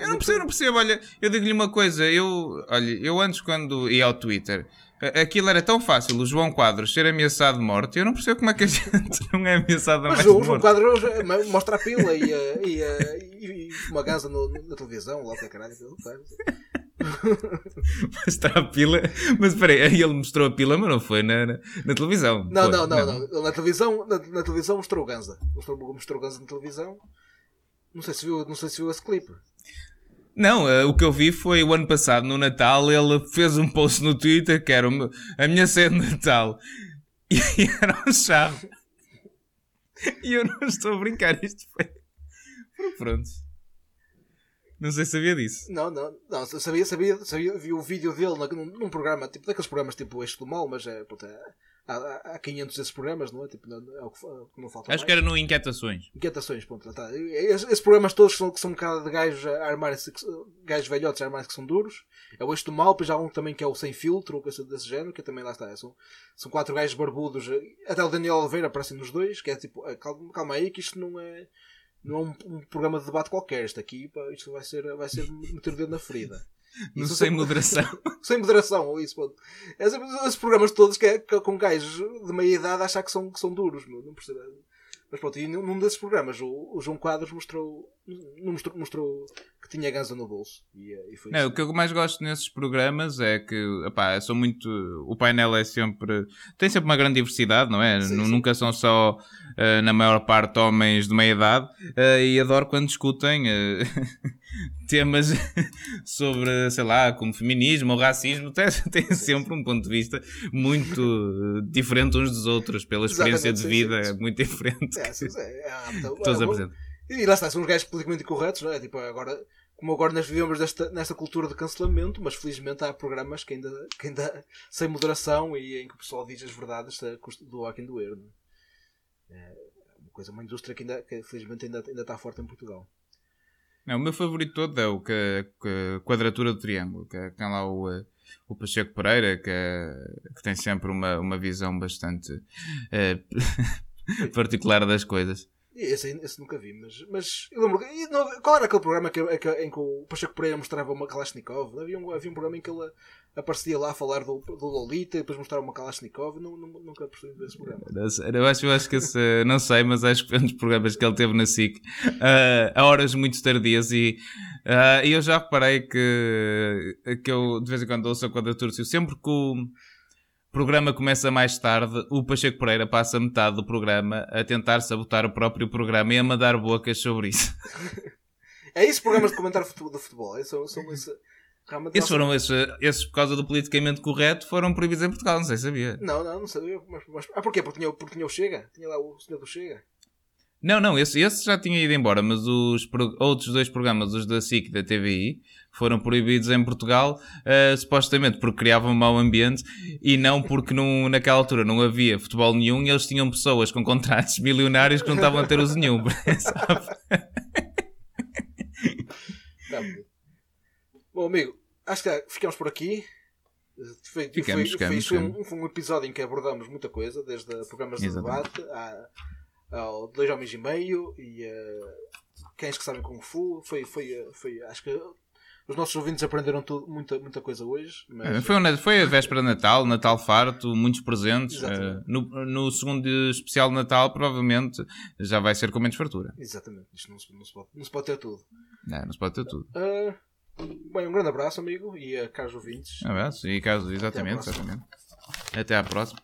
Eu não percebo, eu não percebo, olha, eu digo-lhe uma coisa, eu, olha, eu antes quando ia ao Twitter, aquilo era tão fácil, o João Quadros ser ameaçado de morte, eu não percebo como é que a gente não é ameaçado a Mas mais o de João morte. Quadros eh, mo- mostra a pila e, eh, e, eh, e, e uma gaza no- na televisão, lá para caralho. Mostrar a pila, mas peraí, aí ele mostrou a pila, mas não foi na, na, na televisão. Não, Foi, não, não, não. Ele Na televisão, na, na televisão mostrou o Ganza. Mostrou, mostrou o Ganza na televisão. Não sei se viu, não sei se viu esse clipe. Não, eh, o que eu vi foi o ano passado, no Natal, ele fez um post no Twitter que era meu- a minha ceia de Natal. E era um charro. E eu não estou a brincar, isto foi. Pronto. Não sei se sabia disso. Não, não, não, sabia, sabia, sabia, vi o vídeo dele num, num programa, tipo, daqueles programas tipo Eixo do Mal, mas é, puta, há, há- há 500 desses programas, não é? Tipo, não, é o que, não falta Acho mais. que era no Inquietações. Inquietações, ponto, está. Esses, programas todos são, que são um bocado de gajos a que- gajos velhotes a armarem-se que são duros. É o Eixo do Mal, depois há um também que é o Sem Filtro, ou coisa desse género, que também lá está. São, são quatro gajos barbudos, até o Daniel Oliveira aparece nos dois, que é tipo, "Ah, calma, calma aí que isto não é, não é um, um programa de debate qualquer. Isto aqui, pá, isto vai ser, vai ser meter o dedo na ferida. Não Isso sei sempre- moderação. Sem moderação, ou isso, pronto. Esses, esses programas todos que é que- com gajos de meia idade achar que são, que são duros, meu, não percebo. Mas pronto, e num desses programas o, o João Quadros mostrou, mostrou, mostrou que tinha ganza no bolso. E, eh, e foi Não, isso. o que eu mais gosto nesses programas é que, epá, são muito. O painel é sempre. tem sempre uma grande diversidade, não é? Sim, Nu- sim. Nunca são só, eh, na maior parte, homens de meia idade. eh, e adoro quando discutem eh, temas sobre, sei lá, como feminismo ou racismo. Tem, tem sempre um ponto de vista muito diferente uns dos outros, pela experiência Exatamente, de vida sim, sim. muito diferente. É, sim, é, é, então, Todos é, apresentam. E lá está, são os gajos politicamente corretos, não é? Tipo, agora, como agora nós vivemos desta, nesta cultura de cancelamento, mas felizmente há programas que ainda, que ainda sem moderação e em que o pessoal diz as verdades do a quem doer. É? É uma coisa, uma indústria que, ainda, que felizmente ainda, ainda está forte em Portugal. Não, o meu favorito todo é o que, que- Quadratura do Triângulo, que é- tem lá o, eh, o Pacheco Pereira, que, é- que tem sempre uma, uma visão bastante eh, particular das coisas. Esse, esse nunca vi, mas, mas eu lembro. não- qual era aquele programa que, em que, o Pacheco Pereira mostrava uma Kalashnikov? Havia um, havia um programa em que ele aparecia lá a falar do, do Lolita e depois mostrava uma Kalashnikov. Não, não- nunca percebi desse programa. Eu acho, eu acho que esse, não sei, mas acho que foi um dos programas que ele teve na SIC eh, a horas muito tardias e, e eu já reparei que, que eu de vez em quando ouço a Quadratura do Triângulo, sempre que o programa começa mais tarde, o Pacheco Pereira passa metade do programa a tentar sabotar o próprio programa e a mandar bocas sobre isso. É isso programas de comentário de futebol. É, são, realmente Esses foram esses, esses, por causa do politicamente correto, foram proibidos em Portugal, não sei se sabia. Não, não, não sabia. Mas, mas, ah, porquê? Porque tinha, porque tinha o Chega? Tinha lá o senhor do Chega? Não, não, esse, esse já tinha ido embora, mas os pro- outros dois programas, os da SIC e da TVI, foram proibidos em Portugal, eh, supostamente porque criavam um mau ambiente e não porque não, naquela altura não havia futebol nenhum e eles tinham pessoas com contratos milionários que não estavam a ter uso nenhum. Bom. Amigo, acho que ficamos por aqui. Foi, Ficamos, foi, ficamos, foi, ficamos. um, foi um episódio em que abordamos muita coisa, desde programas de Exatamente. debate a, ao Dois Homens e Meio e uh, Cães que Sabem Kung Fu. Foi, foi, eh, foi, acho que os nossos ouvintes aprenderam tudo, muita, muita coisa hoje. Mas, Foi, um- foi a véspera de Natal, Natal farto, muitos presentes. Eh, no, no segundo especial de Natal, provavelmente, já vai ser com menos fartura. Exatamente, isto não se, não se pode, não se pode ter tudo. Não, não se pode ter tudo. Ah, bem, um grande abraço, amigo, e a caros ouvintes. Um abraço e caso, exatamente, próxima. exatamente. Até à próxima.